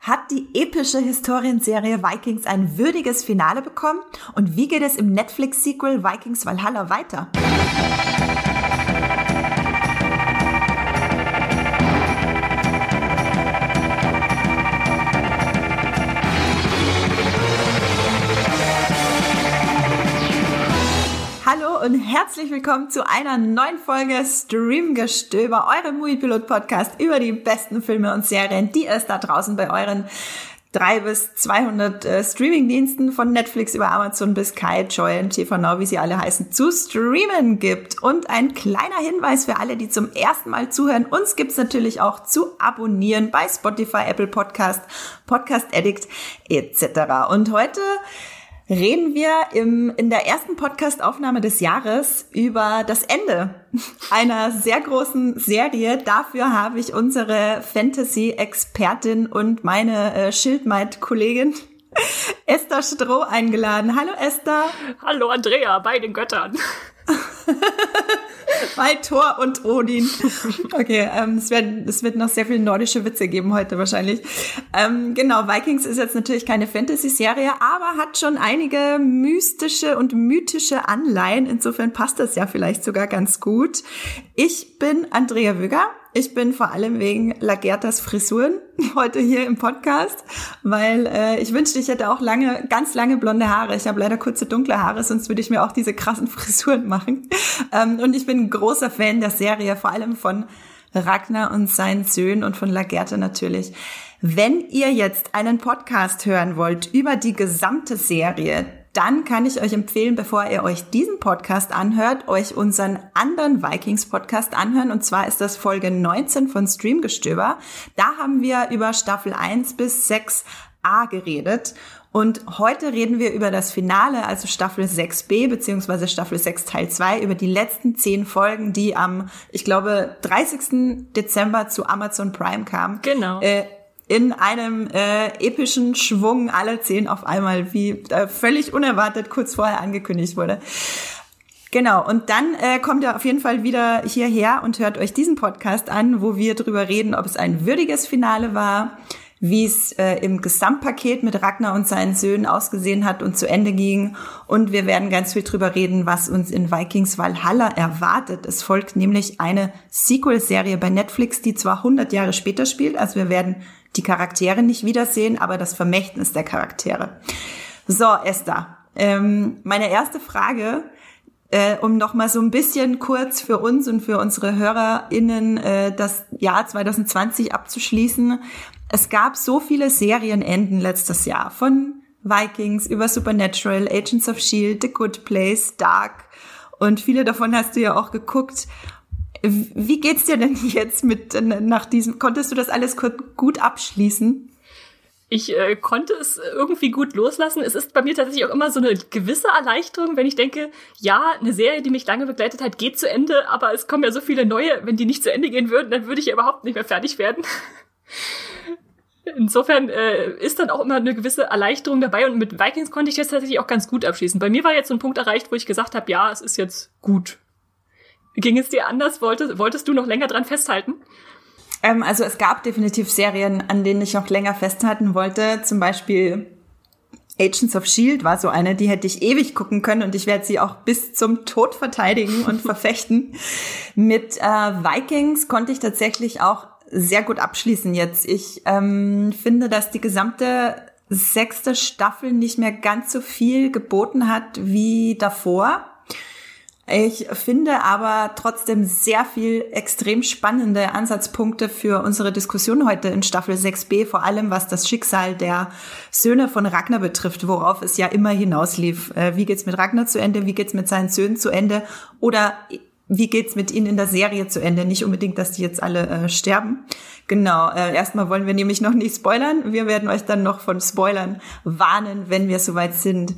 Hat die epische Historienserie Vikings ein würdiges Finale bekommen? Und wie geht es im Netflix-Sequel Vikings Valhalla weiter? Herzlich willkommen zu einer neuen Folge Streamgestöber, eurem Moviepilot Podcast über die besten Filme und Serien, die es da draußen bei euren drei bis 200 äh, Streamingdiensten von Netflix über Amazon bis Kai, Joy und TV Now, wie sie alle heißen, zu streamen gibt. Und ein kleiner Hinweis für alle, die zum ersten Mal zuhören. Uns gibt's natürlich auch zu abonnieren bei Spotify, Apple Podcast, Podcast Addict etc. Und heute reden wir im, in der ersten Podcast-Aufnahme des Jahres über das Ende einer sehr großen Serie. Dafür habe ich unsere Fantasy-Expertin und meine äh, Schildmeid-Kollegin Esther Stroh eingeladen. Hallo Esther. Hallo Andrea, bei den Göttern. bei Thor und Odin. Okay, ähm, es, wird, es wird noch sehr viele nordische Witze geben heute wahrscheinlich. Ähm, genau, Vikings ist jetzt natürlich keine Fantasy-Serie, aber hat schon einige mystische und mythische Anleihen. Insofern passt das ja vielleicht sogar ganz gut. Ich bin Andrea Wüger ich bin vor allem wegen Lagertas Frisuren heute hier im Podcast, weil äh, ich wünschte, ich hätte auch lange, ganz lange blonde Haare. Ich habe leider kurze dunkle Haare, sonst würde ich mir auch diese krassen Frisuren machen. Ähm, und ich bin ein großer Fan der Serie, vor allem von Ragnar und seinen Söhnen und von Lagerta natürlich. Wenn ihr jetzt einen Podcast hören wollt über die gesamte Serie, dann kann ich euch empfehlen, bevor ihr euch diesen Podcast anhört, euch unseren anderen Vikings-Podcast anhören. Und zwar ist das Folge 19 von Streamgestöber. Da haben wir über Staffel 1 bis 6a geredet. Und heute reden wir über das Finale, also Staffel 6b beziehungsweise Staffel 6 Teil 2, über die letzten zehn Folgen, die am, ich glaube, 30. Dezember zu Amazon Prime kamen. Genau. Äh, in einem äh, epischen Schwung alle zehn auf einmal, wie äh, völlig unerwartet kurz vorher angekündigt wurde. Genau, und dann äh, kommt ihr auf jeden Fall wieder hierher und hört euch diesen Podcast an, wo wir drüber reden, ob es ein würdiges Finale war, wie es äh, im Gesamtpaket mit Ragnar und seinen Söhnen ausgesehen hat und zu Ende ging. Und wir werden ganz viel drüber reden, was uns in Vikings Valhalla erwartet. Es folgt nämlich eine Sequel-Serie bei Netflix, die zwar 100 Jahre später spielt, also wir werden die Charaktere nicht wiedersehen, aber das Vermächtnis der Charaktere. So, Esther, ähm, meine erste Frage, äh, um noch mal so ein bisschen kurz für uns und für unsere HörerInnen äh, das Jahr 2020 abzuschließen. Es gab so viele Serienenden letztes Jahr von Vikings über Supernatural, Agents of Shield, The Good Place, Dark und viele davon hast du ja auch geguckt. Wie geht's dir denn jetzt mit nach diesem? Konntest du das alles gut abschließen? Ich äh, konnte es irgendwie gut loslassen. Es ist bei mir tatsächlich auch immer so eine gewisse Erleichterung, wenn ich denke, ja, eine Serie, die mich lange begleitet hat, geht zu Ende, aber es kommen ja so viele neue. Wenn die nicht zu Ende gehen würden, dann würde ich ja überhaupt nicht mehr fertig werden. Insofern äh, ist dann auch immer eine gewisse Erleichterung dabei und mit Vikings konnte ich jetzt tatsächlich auch ganz gut abschließen. Bei mir war jetzt so ein Punkt erreicht, wo ich gesagt habe, ja, es ist jetzt gut. Ging es dir anders? Wolltest, wolltest du noch länger dran festhalten? Ähm, also es gab definitiv Serien, an denen ich noch länger festhalten wollte. Zum Beispiel Agents of Shield war so eine, die hätte ich ewig gucken können und ich werde sie auch bis zum Tod verteidigen und verfechten. Mit äh, Vikings konnte ich tatsächlich auch sehr gut abschließen jetzt. Ich ähm, finde, dass die gesamte sechste Staffel nicht mehr ganz so viel geboten hat wie davor. Ich finde aber trotzdem sehr viel extrem spannende Ansatzpunkte für unsere Diskussion heute in Staffel 6b, vor allem was das Schicksal der Söhne von Ragnar betrifft, worauf es ja immer hinauslief. Äh, wie geht's mit Ragnar zu Ende? Wie geht's mit seinen Söhnen zu Ende? Oder wie geht's mit ihnen in der Serie zu Ende? Nicht unbedingt, dass die jetzt alle äh, sterben. Genau, äh, erstmal wollen wir nämlich noch nicht spoilern. Wir werden euch dann noch von Spoilern warnen, wenn wir soweit sind.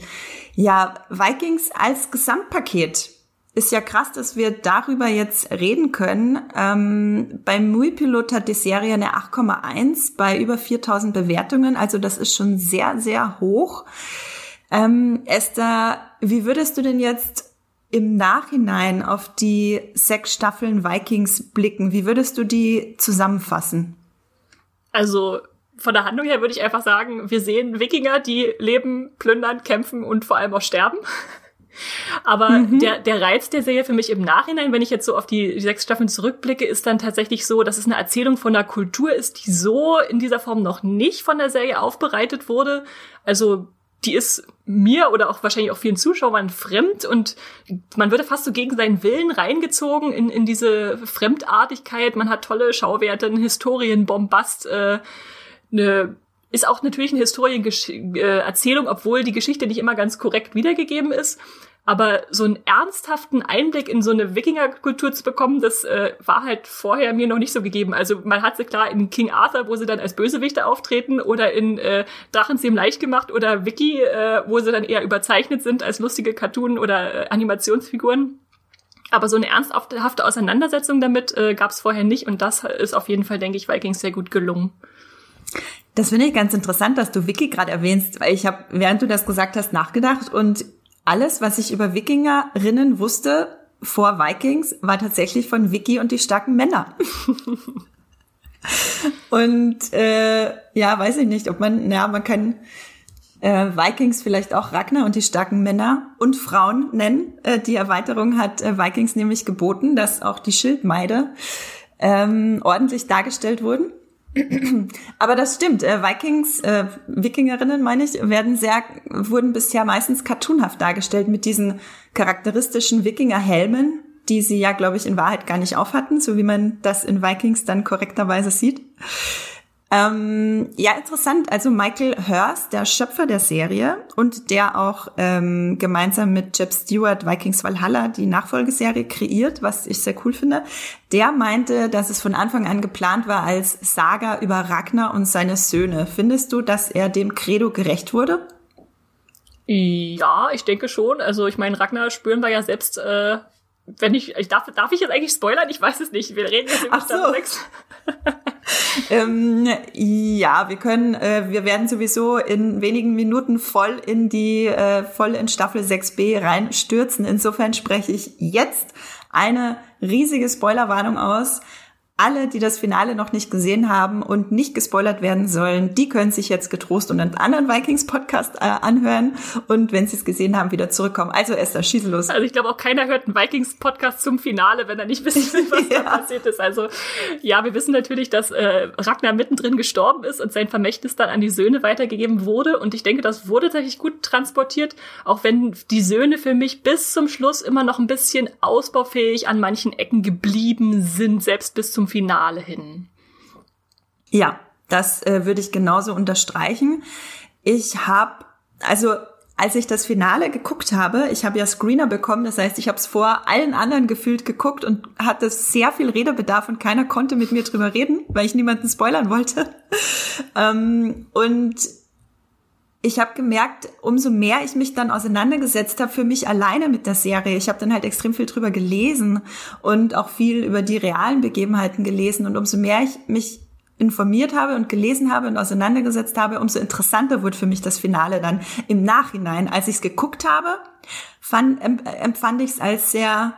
Ja, Vikings als Gesamtpaket ist ja krass, dass wir darüber jetzt reden können. Ähm, beim Muipilot hat die Serie eine 8,1 bei über 4000 Bewertungen. Also das ist schon sehr, sehr hoch. Ähm, Esther, wie würdest du denn jetzt im Nachhinein auf die sechs Staffeln Vikings blicken? Wie würdest du die zusammenfassen? Also von der Handlung her würde ich einfach sagen, wir sehen Wikinger, die leben, plündern, kämpfen und vor allem auch sterben. Aber mhm. der, der Reiz der Serie für mich im Nachhinein, wenn ich jetzt so auf die, die sechs Staffeln zurückblicke, ist dann tatsächlich so, dass es eine Erzählung von einer Kultur ist, die so in dieser Form noch nicht von der Serie aufbereitet wurde. Also die ist mir oder auch wahrscheinlich auch vielen Zuschauern fremd und man würde fast so gegen seinen Willen reingezogen in, in diese Fremdartigkeit. Man hat tolle Schauwerte, eine Historienbombast, äh, eine ist auch natürlich eine Historienerzählung, obwohl die Geschichte nicht immer ganz korrekt wiedergegeben ist. Aber so einen ernsthaften Einblick in so eine Wikingerkultur zu bekommen, das äh, war halt vorher mir noch nicht so gegeben. Also man hat sie klar in King Arthur, wo sie dann als Bösewichte auftreten, oder in äh, Drachenzähm leicht gemacht oder Wiki, äh, wo sie dann eher überzeichnet sind als lustige Cartoon- oder äh, Animationsfiguren. Aber so eine ernsthafte Auseinandersetzung damit äh, gab es vorher nicht und das ist auf jeden Fall, denke ich, Vikings sehr gut gelungen. Das finde ich ganz interessant, dass du Wiki gerade erwähnst, weil ich habe, während du das gesagt hast, nachgedacht und alles, was ich über Wikingerinnen wusste vor Vikings, war tatsächlich von Wiki und die starken Männer. und äh, ja, weiß ich nicht, ob man, naja, man kann äh, Vikings vielleicht auch Ragnar und die starken Männer und Frauen nennen. Äh, die Erweiterung hat äh, Vikings nämlich geboten, dass auch die Schildmeide ähm, ordentlich dargestellt wurden. Aber das stimmt. Äh, Vikings, äh, Wikingerinnen, meine ich, werden sehr, wurden bisher meistens cartoonhaft dargestellt mit diesen charakteristischen Wikingerhelmen, die sie ja, glaube ich, in Wahrheit gar nicht aufhatten, so wie man das in Vikings dann korrekterweise sieht. Ähm, ja, interessant. Also Michael Hurst, der Schöpfer der Serie und der auch ähm, gemeinsam mit Jeb Stewart Vikings Valhalla die Nachfolgeserie kreiert, was ich sehr cool finde, der meinte, dass es von Anfang an geplant war als Saga über Ragnar und seine Söhne. Findest du, dass er dem Credo gerecht wurde? Ja, ich denke schon. Also ich meine, Ragnar spüren wir ja selbst äh, wenn ich, ich darf, darf ich jetzt eigentlich spoilern? Ich weiß es nicht. Wir reden jetzt über Staffel 6. ähm, ja, wir können, äh, wir werden sowieso in wenigen Minuten voll in die, äh, voll in Staffel 6b reinstürzen. Insofern spreche ich jetzt eine riesige Spoilerwarnung aus alle, die das Finale noch nicht gesehen haben und nicht gespoilert werden sollen, die können sich jetzt getrost und einen anderen Vikings-Podcast äh, anhören und wenn sie es gesehen haben, wieder zurückkommen. Also Esther, schieße los. Also ich glaube auch keiner hört einen Vikings-Podcast zum Finale, wenn er nicht wissen will, was ja. da passiert ist. Also ja, wir wissen natürlich, dass äh, Ragnar mittendrin gestorben ist und sein Vermächtnis dann an die Söhne weitergegeben wurde und ich denke, das wurde tatsächlich gut transportiert, auch wenn die Söhne für mich bis zum Schluss immer noch ein bisschen ausbaufähig an manchen Ecken geblieben sind, selbst bis zum Finale hin. Ja, das äh, würde ich genauso unterstreichen. Ich habe, also als ich das Finale geguckt habe, ich habe ja Screener bekommen, das heißt, ich habe es vor allen anderen gefühlt geguckt und hatte sehr viel Redebedarf und keiner konnte mit mir drüber reden, weil ich niemanden spoilern wollte. ähm, und ich habe gemerkt, umso mehr ich mich dann auseinandergesetzt habe für mich alleine mit der Serie, ich habe dann halt extrem viel drüber gelesen und auch viel über die realen Begebenheiten gelesen und umso mehr ich mich informiert habe und gelesen habe und auseinandergesetzt habe, umso interessanter wurde für mich das Finale dann im Nachhinein. Als ich es geguckt habe, fand, empfand ich es als sehr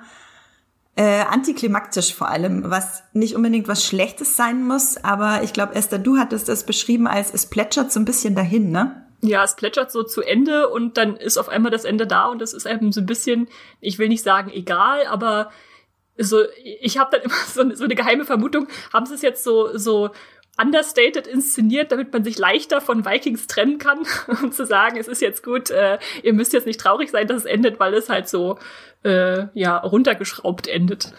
äh, antiklimaktisch vor allem, was nicht unbedingt was Schlechtes sein muss, aber ich glaube, Esther, du hattest es beschrieben als es plätschert so ein bisschen dahin, ne? Ja, es plätschert so zu Ende und dann ist auf einmal das Ende da und das ist eben so ein bisschen, ich will nicht sagen egal, aber so, ich habe dann immer so, so eine geheime Vermutung, haben sie es jetzt so, so understated inszeniert, damit man sich leichter von Vikings trennen kann um zu sagen, es ist jetzt gut, äh, ihr müsst jetzt nicht traurig sein, dass es endet, weil es halt so äh, ja runtergeschraubt endet.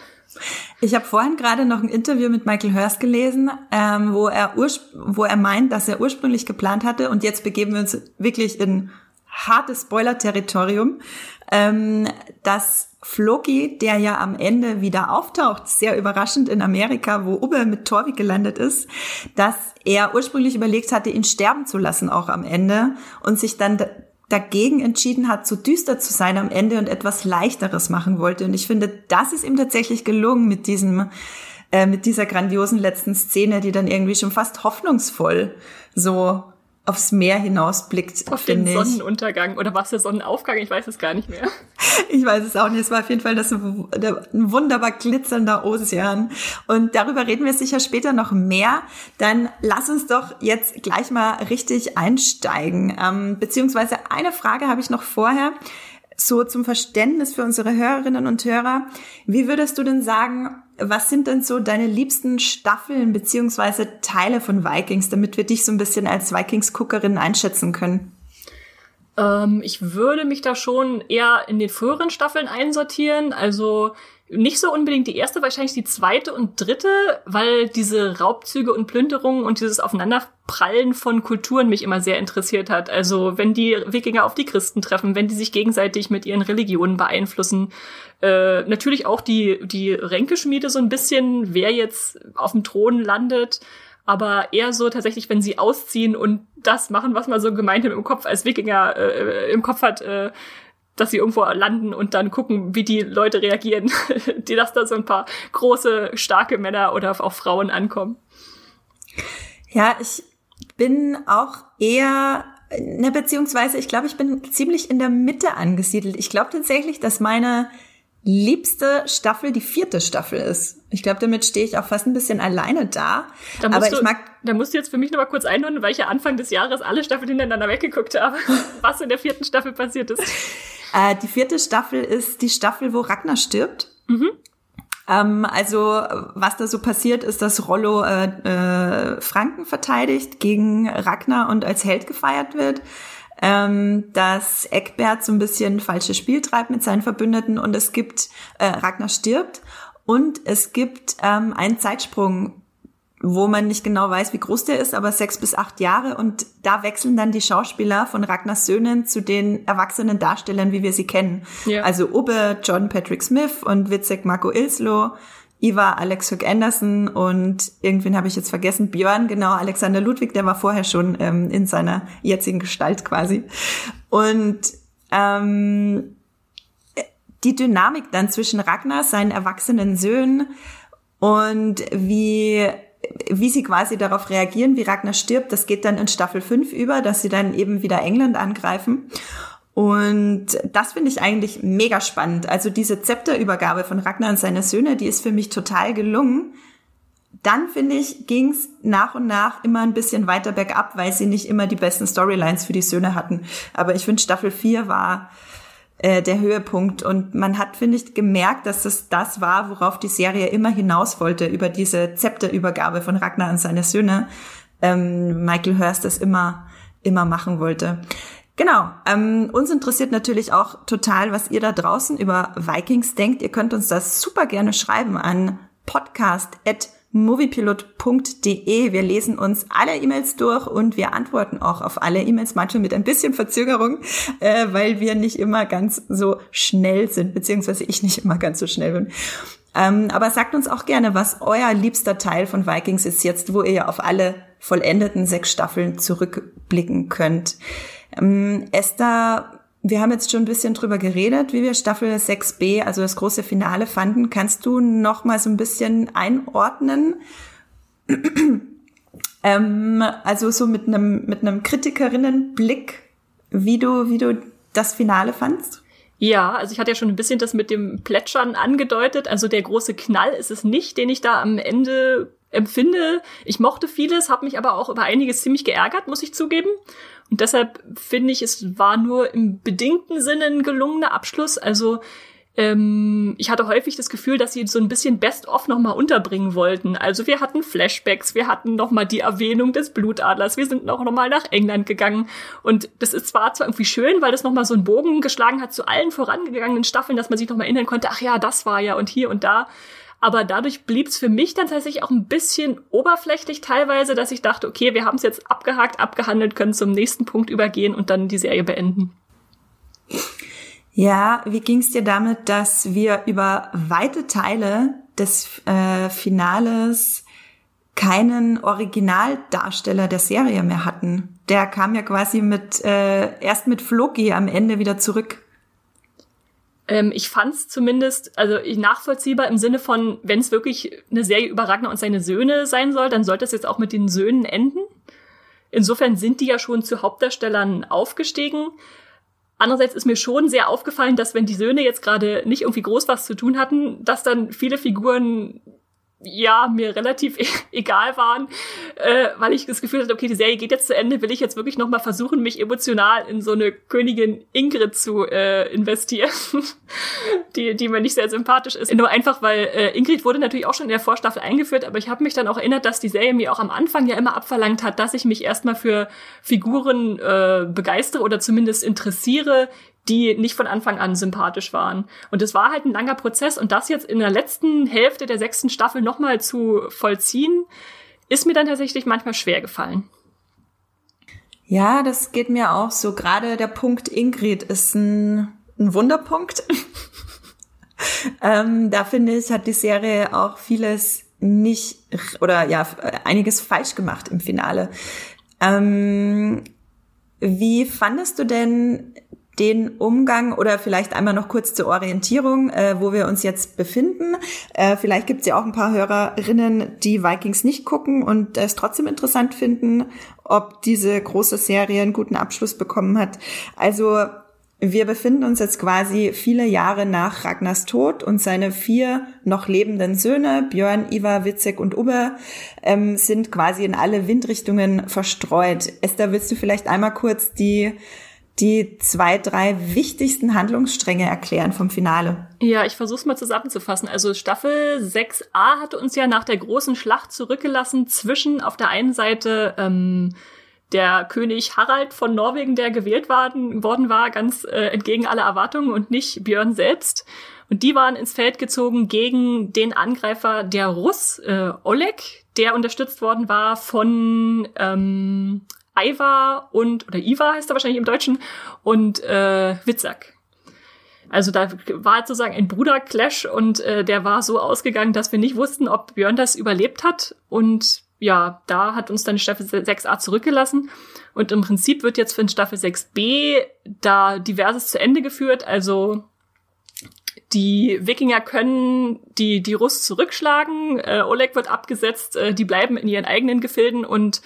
Ich habe vorhin gerade noch ein Interview mit Michael Hurst gelesen, ähm, wo, er wo er meint, dass er ursprünglich geplant hatte, und jetzt begeben wir uns wirklich in hartes Spoiler-Territorium, ähm, dass Floki, der ja am Ende wieder auftaucht, sehr überraschend in Amerika, wo Uber mit Torvik gelandet ist, dass er ursprünglich überlegt hatte, ihn sterben zu lassen auch am Ende und sich dann dagegen entschieden hat, zu düster zu sein am Ende und etwas leichteres machen wollte. Und ich finde, das ist ihm tatsächlich gelungen mit diesem, äh, mit dieser grandiosen letzten Szene, die dann irgendwie schon fast hoffnungsvoll so aufs Meer hinausblickt. Auf den Sonnenuntergang oder was der Sonnenaufgang, ich weiß es gar nicht mehr. Ich weiß es auch nicht. Es war auf jeden Fall das, ein wunderbar glitzernder Ozean. Und darüber reden wir sicher später noch mehr. Dann lass uns doch jetzt gleich mal richtig einsteigen. Ähm, beziehungsweise eine Frage habe ich noch vorher. So zum Verständnis für unsere Hörerinnen und Hörer. Wie würdest du denn sagen, was sind denn so deine liebsten Staffeln beziehungsweise Teile von Vikings, damit wir dich so ein bisschen als Vikings-Guckerin einschätzen können? Ähm, ich würde mich da schon eher in den früheren Staffeln einsortieren. Also nicht so unbedingt die erste, wahrscheinlich die zweite und dritte, weil diese Raubzüge und Plünderungen und dieses Aufeinanderprallen von Kulturen mich immer sehr interessiert hat. Also wenn die Wikinger auf die Christen treffen, wenn die sich gegenseitig mit ihren Religionen beeinflussen. Äh, natürlich auch die, die Ränkeschmiede so ein bisschen, wer jetzt auf dem Thron landet aber eher so tatsächlich, wenn sie ausziehen und das machen, was man so gemeinsam im Kopf als Wikinger äh, im Kopf hat, äh, dass sie irgendwo landen und dann gucken, wie die Leute reagieren, die dass da so ein paar große, starke Männer oder auch Frauen ankommen. Ja, ich bin auch eher ne, beziehungsweise ich glaube, ich bin ziemlich in der Mitte angesiedelt. Ich glaube tatsächlich, dass meine liebste Staffel die vierte Staffel ist. Ich glaube, damit stehe ich auch fast ein bisschen alleine da. da aber du, ich mag. Da musst du jetzt für mich noch mal kurz einordnen, weil ich ja Anfang des Jahres alle Staffeln hintereinander weggeguckt habe, was in der vierten Staffel passiert ist. Äh, die vierte Staffel ist die Staffel, wo Ragnar stirbt. Mhm. Ähm, also was da so passiert, ist, dass Rollo äh, äh, Franken verteidigt gegen Ragnar und als Held gefeiert wird ähm, dass Eckbert so ein bisschen falsches Spiel treibt mit seinen Verbündeten und es gibt, äh, Ragnar stirbt und es gibt ähm, einen Zeitsprung, wo man nicht genau weiß, wie groß der ist, aber sechs bis acht Jahre und da wechseln dann die Schauspieler von Ragnars Söhnen zu den erwachsenen Darstellern, wie wir sie kennen. Ja. Also Ubbe, John Patrick Smith und Witzek Marco Ilslo Iva, Alex Hook Anderson und irgendwen habe ich jetzt vergessen, Björn, genau, Alexander Ludwig, der war vorher schon ähm, in seiner jetzigen Gestalt quasi. Und ähm, die Dynamik dann zwischen Ragnar, seinen erwachsenen Söhnen und wie wie sie quasi darauf reagieren, wie Ragnar stirbt, das geht dann in Staffel 5 über, dass sie dann eben wieder England angreifen. Und das finde ich eigentlich mega spannend. Also diese Zepterübergabe von Ragnar und seine Söhne, die ist für mich total gelungen. Dann finde ich, ging es nach und nach immer ein bisschen weiter bergab, weil sie nicht immer die besten Storylines für die Söhne hatten. Aber ich finde, Staffel 4 war äh, der Höhepunkt. Und man hat, finde ich, gemerkt, dass es das war, worauf die Serie immer hinaus wollte, über diese Zepterübergabe von Ragnar und seine Söhne. Ähm, Michael Hurst das immer, immer machen wollte. Genau. Ähm, uns interessiert natürlich auch total, was ihr da draußen über Vikings denkt. Ihr könnt uns das super gerne schreiben an podcast@moviepilot.de. Wir lesen uns alle E-Mails durch und wir antworten auch auf alle E-Mails, manchmal mit ein bisschen Verzögerung, äh, weil wir nicht immer ganz so schnell sind, beziehungsweise ich nicht immer ganz so schnell bin. Ähm, aber sagt uns auch gerne, was euer liebster Teil von Vikings ist jetzt, wo ihr ja auf alle vollendeten sechs Staffeln zurückblicken könnt. Ähm, Esther, wir haben jetzt schon ein bisschen drüber geredet, wie wir Staffel 6b, also das große Finale fanden. Kannst du noch mal so ein bisschen einordnen? ähm, also so mit einem mit einem Kritikerinnenblick, wie du wie du das Finale fandst? Ja, also ich hatte ja schon ein bisschen das mit dem Plätschern angedeutet. Also der große Knall ist es nicht, den ich da am Ende empfinde. Ich mochte vieles, habe mich aber auch über einiges ziemlich geärgert, muss ich zugeben. Und deshalb finde ich, es war nur im bedingten Sinne ein gelungener Abschluss. Also ähm, ich hatte häufig das Gefühl, dass sie so ein bisschen Best-of nochmal unterbringen wollten. Also wir hatten Flashbacks, wir hatten nochmal die Erwähnung des Blutadlers, wir sind auch nochmal nach England gegangen. Und das ist zwar zwar irgendwie schön, weil das nochmal so einen Bogen geschlagen hat zu allen vorangegangenen Staffeln, dass man sich nochmal erinnern konnte, ach ja, das war ja und hier und da. Aber dadurch blieb es für mich dann tatsächlich auch ein bisschen oberflächlich teilweise, dass ich dachte, okay, wir haben es jetzt abgehakt, abgehandelt, können zum nächsten Punkt übergehen und dann die Serie beenden. Ja, wie ging es dir damit, dass wir über weite Teile des äh, Finales keinen Originaldarsteller der Serie mehr hatten? Der kam ja quasi mit äh, erst mit Floki am Ende wieder zurück. Ähm, ich fand es zumindest also nachvollziehbar im Sinne von, wenn es wirklich eine Serie über Ragnar und seine Söhne sein soll, dann sollte es jetzt auch mit den Söhnen enden. Insofern sind die ja schon zu Hauptdarstellern aufgestiegen. Andererseits ist mir schon sehr aufgefallen, dass wenn die Söhne jetzt gerade nicht irgendwie groß was zu tun hatten, dass dann viele Figuren ja, mir relativ egal waren, äh, weil ich das Gefühl hatte, okay, die Serie geht jetzt zu Ende, will ich jetzt wirklich nochmal versuchen, mich emotional in so eine Königin Ingrid zu äh, investieren, die, die mir nicht sehr sympathisch ist. Nur einfach, weil äh, Ingrid wurde natürlich auch schon in der Vorstaffel eingeführt, aber ich habe mich dann auch erinnert, dass die Serie mir auch am Anfang ja immer abverlangt hat, dass ich mich erstmal für Figuren äh, begeistere oder zumindest interessiere, die nicht von Anfang an sympathisch waren. Und es war halt ein langer Prozess und das jetzt in der letzten Hälfte der sechsten Staffel nochmal zu vollziehen, ist mir dann tatsächlich manchmal schwer gefallen. Ja, das geht mir auch so. Gerade der Punkt Ingrid ist ein, ein Wunderpunkt. ähm, da finde ich, hat die Serie auch vieles nicht oder ja, einiges falsch gemacht im Finale. Ähm, wie fandest du denn den Umgang oder vielleicht einmal noch kurz zur Orientierung, äh, wo wir uns jetzt befinden. Äh, vielleicht gibt es ja auch ein paar Hörerinnen, die Vikings nicht gucken und es trotzdem interessant finden, ob diese große Serie einen guten Abschluss bekommen hat. Also wir befinden uns jetzt quasi viele Jahre nach Ragnars Tod und seine vier noch lebenden Söhne, Björn, Ivar, Witzek und Uber, ähm, sind quasi in alle Windrichtungen verstreut. Esther, willst du vielleicht einmal kurz die die zwei, drei wichtigsten Handlungsstränge erklären vom Finale. Ja, ich versuche es mal zusammenzufassen. Also Staffel 6a hatte uns ja nach der großen Schlacht zurückgelassen zwischen auf der einen Seite ähm, der König Harald von Norwegen, der gewählt worden, worden war, ganz äh, entgegen aller Erwartungen und nicht Björn selbst. Und die waren ins Feld gezogen gegen den Angreifer der Russ, äh, Oleg, der unterstützt worden war von ähm, Ivar und, oder Ivar heißt er wahrscheinlich im Deutschen, und äh, Witzak. Also da war sozusagen ein Bruderclash und äh, der war so ausgegangen, dass wir nicht wussten, ob Björn das überlebt hat. Und ja, da hat uns dann Staffel 6a zurückgelassen. Und im Prinzip wird jetzt für Staffel 6b da diverses zu Ende geführt. Also die Wikinger können die, die Russ zurückschlagen. Äh, Oleg wird abgesetzt. Äh, die bleiben in ihren eigenen Gefilden und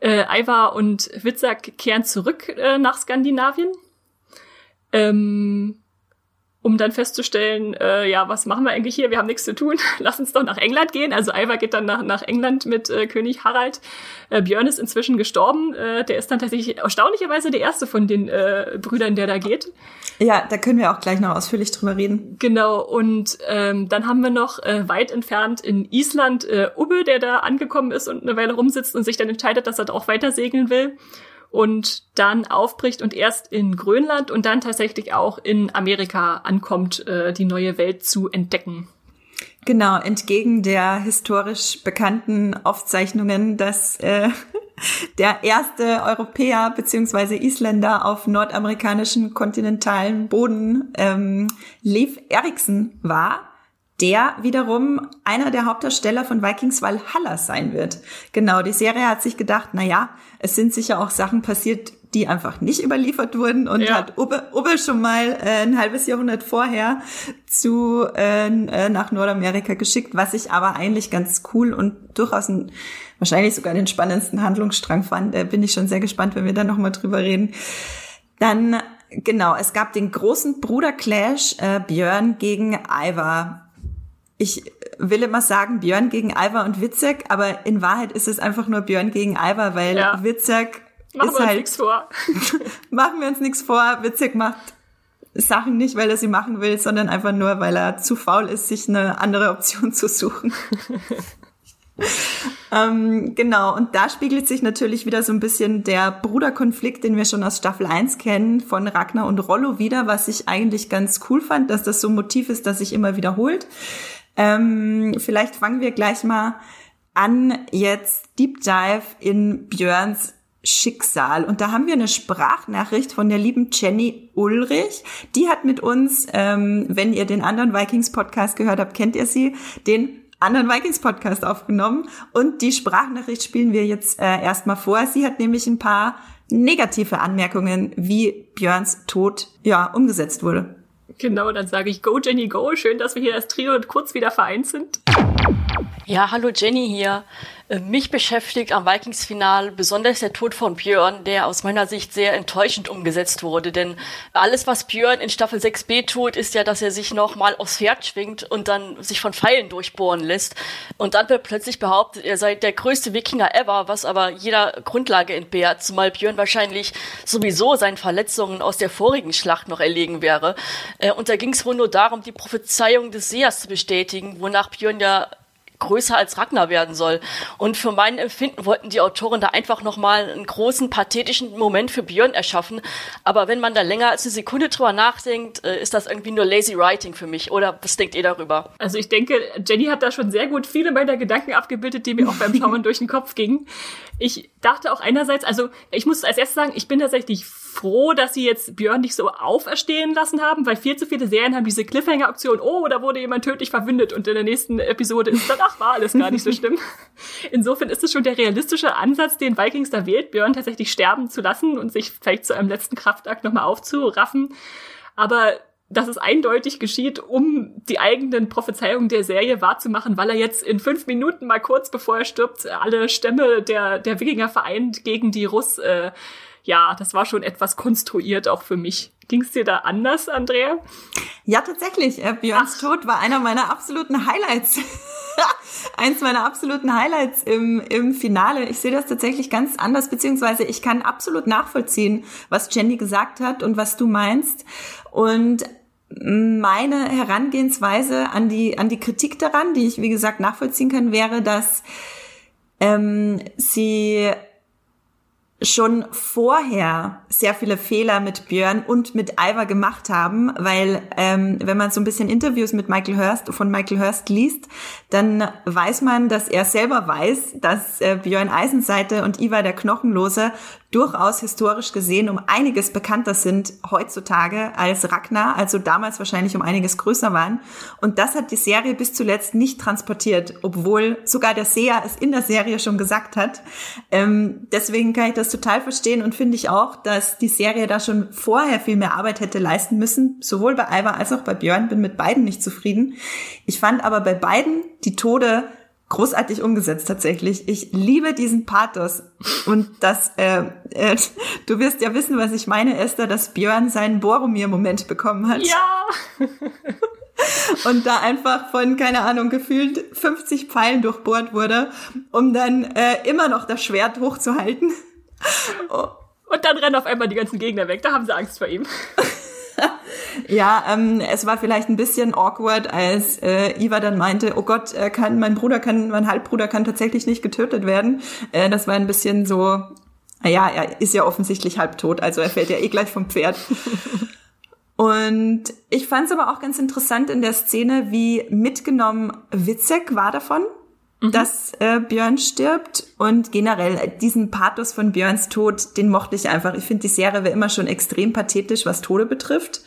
äh, Ivar und Witzak kehren zurück äh, nach Skandinavien. Ähm, um dann festzustellen, äh, ja, was machen wir eigentlich hier? Wir haben nichts zu tun. Lass uns doch nach England gehen. Also Ivar geht dann nach, nach England mit äh, König Harald. Äh, Björn ist inzwischen gestorben. Äh, der ist dann tatsächlich erstaunlicherweise der erste von den äh, Brüdern, der da geht. Ja, da können wir auch gleich noch ausführlich drüber reden. Genau. Und ähm, dann haben wir noch äh, weit entfernt in Island äh, Ubbe, der da angekommen ist und eine Weile rumsitzt und sich dann entscheidet, dass er da auch weiter segeln will und dann aufbricht und erst in Grönland und dann tatsächlich auch in Amerika ankommt, äh, die neue Welt zu entdecken. Genau, entgegen der historisch bekannten Aufzeichnungen, dass äh, der erste Europäer beziehungsweise Isländer auf nordamerikanischen kontinentalen Boden ähm, Leif Eriksen war, der wiederum einer der Hauptdarsteller von Vikings Valhalla sein wird. Genau, die Serie hat sich gedacht, na ja, es sind sicher auch Sachen passiert, die einfach nicht überliefert wurden und ja. hat Uwe, Uwe schon mal äh, ein halbes Jahrhundert vorher zu äh, äh, nach Nordamerika geschickt, was ich aber eigentlich ganz cool und durchaus ein, wahrscheinlich sogar den spannendsten Handlungsstrang fand. Da bin ich schon sehr gespannt, wenn wir da nochmal drüber reden. Dann Genau, es gab den großen Bruder-Clash äh, Björn gegen Ivar ich will immer sagen Björn gegen Ivar und Witzek, aber in Wahrheit ist es einfach nur Björn gegen Ivar, weil ja. Witzek Machen wir halt, uns nichts vor. machen wir uns nichts vor. Witzek macht Sachen nicht, weil er sie machen will, sondern einfach nur, weil er zu faul ist, sich eine andere Option zu suchen. ähm, genau, und da spiegelt sich natürlich wieder so ein bisschen der Bruderkonflikt, den wir schon aus Staffel 1 kennen, von Ragnar und Rollo wieder, was ich eigentlich ganz cool fand, dass das so ein Motiv ist, das sich immer wiederholt. Ähm, vielleicht fangen wir gleich mal an, jetzt Deep Dive in Björns Schicksal. Und da haben wir eine Sprachnachricht von der lieben Jenny Ulrich. Die hat mit uns, ähm, wenn ihr den anderen Vikings Podcast gehört habt, kennt ihr sie, den anderen Vikings Podcast aufgenommen. Und die Sprachnachricht spielen wir jetzt äh, erstmal vor. Sie hat nämlich ein paar negative Anmerkungen, wie Björns Tod ja umgesetzt wurde. Genau, dann sage ich Go Jenny Go. Schön, dass wir hier als Trio und kurz wieder vereint sind. Ja, hallo Jenny hier. Äh, mich beschäftigt am Vikings-Final besonders der Tod von Björn, der aus meiner Sicht sehr enttäuschend umgesetzt wurde. Denn alles, was Björn in Staffel 6b tut, ist ja, dass er sich nochmal aufs Pferd schwingt und dann sich von Pfeilen durchbohren lässt. Und dann wird plötzlich behauptet, er sei der größte Wikinger ever, was aber jeder Grundlage entbehrt, zumal Björn wahrscheinlich sowieso seinen Verletzungen aus der vorigen Schlacht noch erlegen wäre. Äh, und da ging es wohl nur darum, die Prophezeiung des Sehers zu bestätigen, wonach Björn ja größer als Ragnar werden soll. Und für mein Empfinden wollten die Autoren da einfach nochmal einen großen, pathetischen Moment für Björn erschaffen. Aber wenn man da länger als eine Sekunde drüber nachdenkt, äh, ist das irgendwie nur lazy writing für mich. Oder was denkt ihr darüber? Also ich denke, Jenny hat da schon sehr gut viele meiner Gedanken abgebildet, die mir auch beim Schauen durch den Kopf gingen. Ich dachte auch einerseits, also ich muss als erstes sagen, ich bin tatsächlich froh, dass sie jetzt Björn nicht so auferstehen lassen haben, weil viel zu viele Serien haben diese Cliffhanger-Option, oh, da wurde jemand tödlich verwündet und in der nächsten Episode ist dann, ach, war alles gar nicht so schlimm. Insofern ist es schon der realistische Ansatz, den Vikings da wählt, Björn tatsächlich sterben zu lassen und sich vielleicht zu einem letzten Kraftakt nochmal aufzuraffen. Aber dass es eindeutig geschieht, um die eigenen Prophezeiungen der Serie wahrzumachen, weil er jetzt in fünf Minuten mal kurz bevor er stirbt, alle Stämme der, der Wikinger vereint gegen die Russ, äh, ja, das war schon etwas konstruiert auch für mich. Ging es dir da anders, Andrea? Ja, tatsächlich. Äh, Björns Ach. Tod war einer meiner absoluten Highlights. Eins meiner absoluten Highlights im, im Finale. Ich sehe das tatsächlich ganz anders, beziehungsweise ich kann absolut nachvollziehen, was Jenny gesagt hat und was du meinst. Und meine Herangehensweise an die, an die Kritik daran, die ich, wie gesagt, nachvollziehen kann, wäre, dass ähm, sie schon vorher sehr viele Fehler mit Björn und mit Ivar gemacht haben, weil ähm, wenn man so ein bisschen Interviews mit Michael Hurst von Michael Hurst liest, dann weiß man, dass er selber weiß, dass äh, Björn Eisenseite und Ivar der Knochenlose durchaus historisch gesehen um einiges bekannter sind heutzutage als Ragnar, also damals wahrscheinlich um einiges größer waren. Und das hat die Serie bis zuletzt nicht transportiert, obwohl sogar der Seher es in der Serie schon gesagt hat. Ähm, deswegen kann ich das total verstehen und finde ich auch, dass die Serie da schon vorher viel mehr Arbeit hätte leisten müssen, sowohl bei Ivar als auch bei Björn. Bin mit beiden nicht zufrieden. Ich fand aber bei beiden die Tode großartig umgesetzt tatsächlich. Ich liebe diesen Pathos und das, äh, äh, du wirst ja wissen, was ich meine, Esther, dass Björn seinen Boromir-Moment bekommen hat. Ja! und da einfach von, keine Ahnung, gefühlt 50 Pfeilen durchbohrt wurde, um dann äh, immer noch das Schwert hochzuhalten. Oh. Und dann rennen auf einmal die ganzen Gegner weg, da haben sie Angst vor ihm. ja, ähm, es war vielleicht ein bisschen awkward, als äh, Iva dann meinte, oh Gott, er kann, mein Bruder kann, mein Halbbruder kann tatsächlich nicht getötet werden. Äh, das war ein bisschen so, naja, er ist ja offensichtlich halbtot, also er fällt ja eh gleich vom Pferd. Und ich fand es aber auch ganz interessant in der Szene, wie mitgenommen Witzek war davon mhm. dass äh, Björn stirbt und generell äh, diesen Pathos von Björns Tod, den mochte ich einfach. Ich finde, die Serie war immer schon extrem pathetisch, was Tode betrifft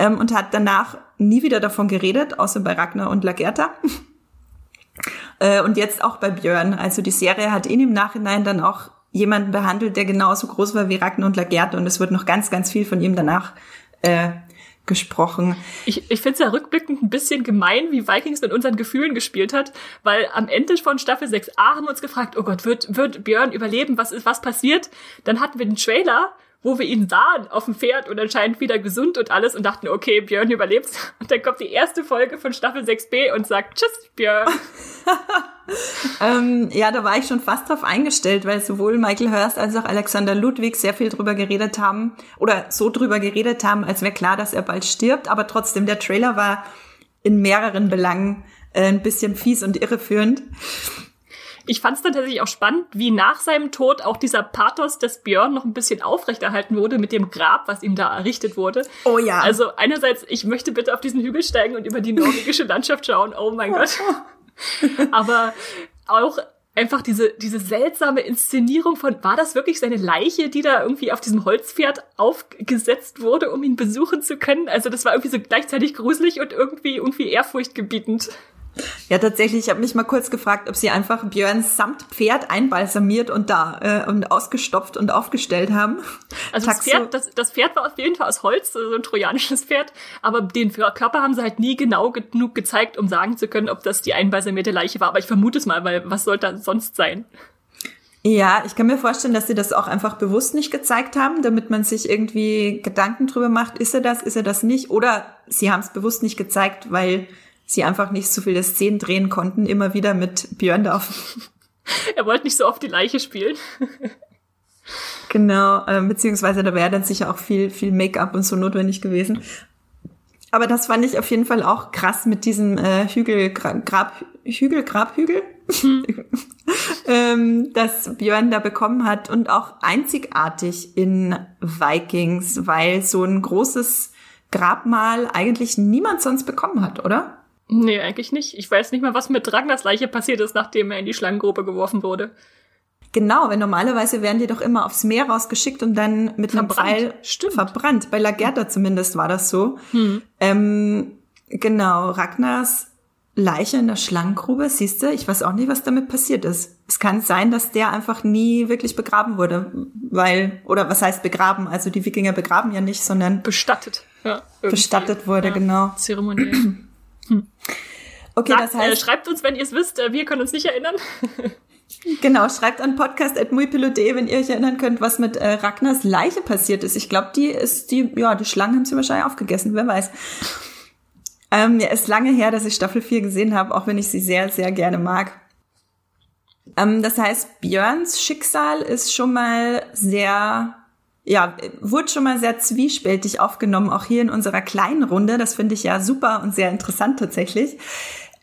ähm, und hat danach nie wieder davon geredet, außer bei Ragnar und Lagerta. äh, und jetzt auch bei Björn. Also die Serie hat ihn im Nachhinein dann auch jemanden behandelt, der genauso groß war wie Ragnar und Lagerta und es wird noch ganz, ganz viel von ihm danach äh, gesprochen. Ich, ich finde es ja rückblickend ein bisschen gemein, wie Vikings mit unseren Gefühlen gespielt hat, weil am Ende von Staffel 6a haben wir uns gefragt, oh Gott, wird, wird Björn überleben? Was ist, was passiert? Dann hatten wir den Trailer wo wir ihn sahen auf dem Pferd und anscheinend wieder gesund und alles und dachten, okay, Björn überlebt. Und dann kommt die erste Folge von Staffel 6b und sagt, tschüss, Björn. ähm, ja, da war ich schon fast drauf eingestellt, weil sowohl Michael Hurst als auch Alexander Ludwig sehr viel drüber geredet haben oder so drüber geredet haben, als wäre klar, dass er bald stirbt. Aber trotzdem, der Trailer war in mehreren Belangen äh, ein bisschen fies und irreführend ich fand es dann tatsächlich auch spannend, wie nach seinem Tod auch dieser Pathos des Björn noch ein bisschen aufrechterhalten wurde mit dem Grab, was ihm da errichtet wurde. Oh ja. Also einerseits, ich möchte bitte auf diesen Hügel steigen und über die norwegische Landschaft schauen. Oh mein Gott. Aber auch einfach diese, diese seltsame Inszenierung von, war das wirklich seine Leiche, die da irgendwie auf diesem Holzpferd aufgesetzt wurde, um ihn besuchen zu können? Also das war irgendwie so gleichzeitig gruselig und irgendwie, irgendwie ehrfurchtgebietend. Ja, tatsächlich, ich habe mich mal kurz gefragt, ob sie einfach Björns samt Pferd einbalsamiert und da äh, und ausgestopft und aufgestellt haben. Also das Pferd, das, das Pferd war auf jeden Fall aus Holz, so ein trojanisches Pferd, aber den Körper haben sie halt nie genau genug gezeigt, um sagen zu können, ob das die einbalsamierte Leiche war. Aber ich vermute es mal, weil was sollte das sonst sein? Ja, ich kann mir vorstellen, dass sie das auch einfach bewusst nicht gezeigt haben, damit man sich irgendwie Gedanken drüber macht, ist er das, ist er das nicht? Oder sie haben es bewusst nicht gezeigt, weil sie einfach nicht so viele Szenen drehen konnten, immer wieder mit Björn da Er wollte nicht so oft die Leiche spielen. genau, äh, beziehungsweise da wäre dann sicher auch viel, viel Make-up und so notwendig gewesen. Aber das fand ich auf jeden Fall auch krass mit diesem äh, Hügel, Grab, Hügel, Grabhügel, hm. ähm, das Björn da bekommen hat und auch einzigartig in Vikings, weil so ein großes Grabmal eigentlich niemand sonst bekommen hat, oder? Nee, eigentlich nicht. Ich weiß nicht mal, was mit Ragnars Leiche passiert ist, nachdem er in die Schlangengrube geworfen wurde. Genau, weil normalerweise werden die doch immer aufs Meer rausgeschickt und dann mit verbrannt. einem Pfeil Stimmt. verbrannt. Bei Lagerta zumindest war das so. Hm. Ähm, genau, Ragnars Leiche in der Schlangengrube, siehst du, ich weiß auch nicht, was damit passiert ist. Es kann sein, dass der einfach nie wirklich begraben wurde, weil, oder was heißt begraben? Also die Wikinger begraben ja nicht, sondern bestattet. Ja, bestattet wurde, ja, genau. Zeremoniell. Hm. Okay, Sagt, das heißt. Äh, schreibt uns, wenn ihr es wisst, äh, wir können uns nicht erinnern. genau, schreibt an podcast.muipilot.de, wenn ihr euch erinnern könnt, was mit äh, Ragnars Leiche passiert ist. Ich glaube, die ist, die, ja, die Schlangen haben sie wahrscheinlich aufgegessen, wer weiß. Ähm, ja, ist lange her, dass ich Staffel 4 gesehen habe, auch wenn ich sie sehr, sehr gerne mag. Ähm, das heißt, Björns Schicksal ist schon mal sehr ja, wurde schon mal sehr zwiespältig aufgenommen, auch hier in unserer kleinen Runde. Das finde ich ja super und sehr interessant tatsächlich.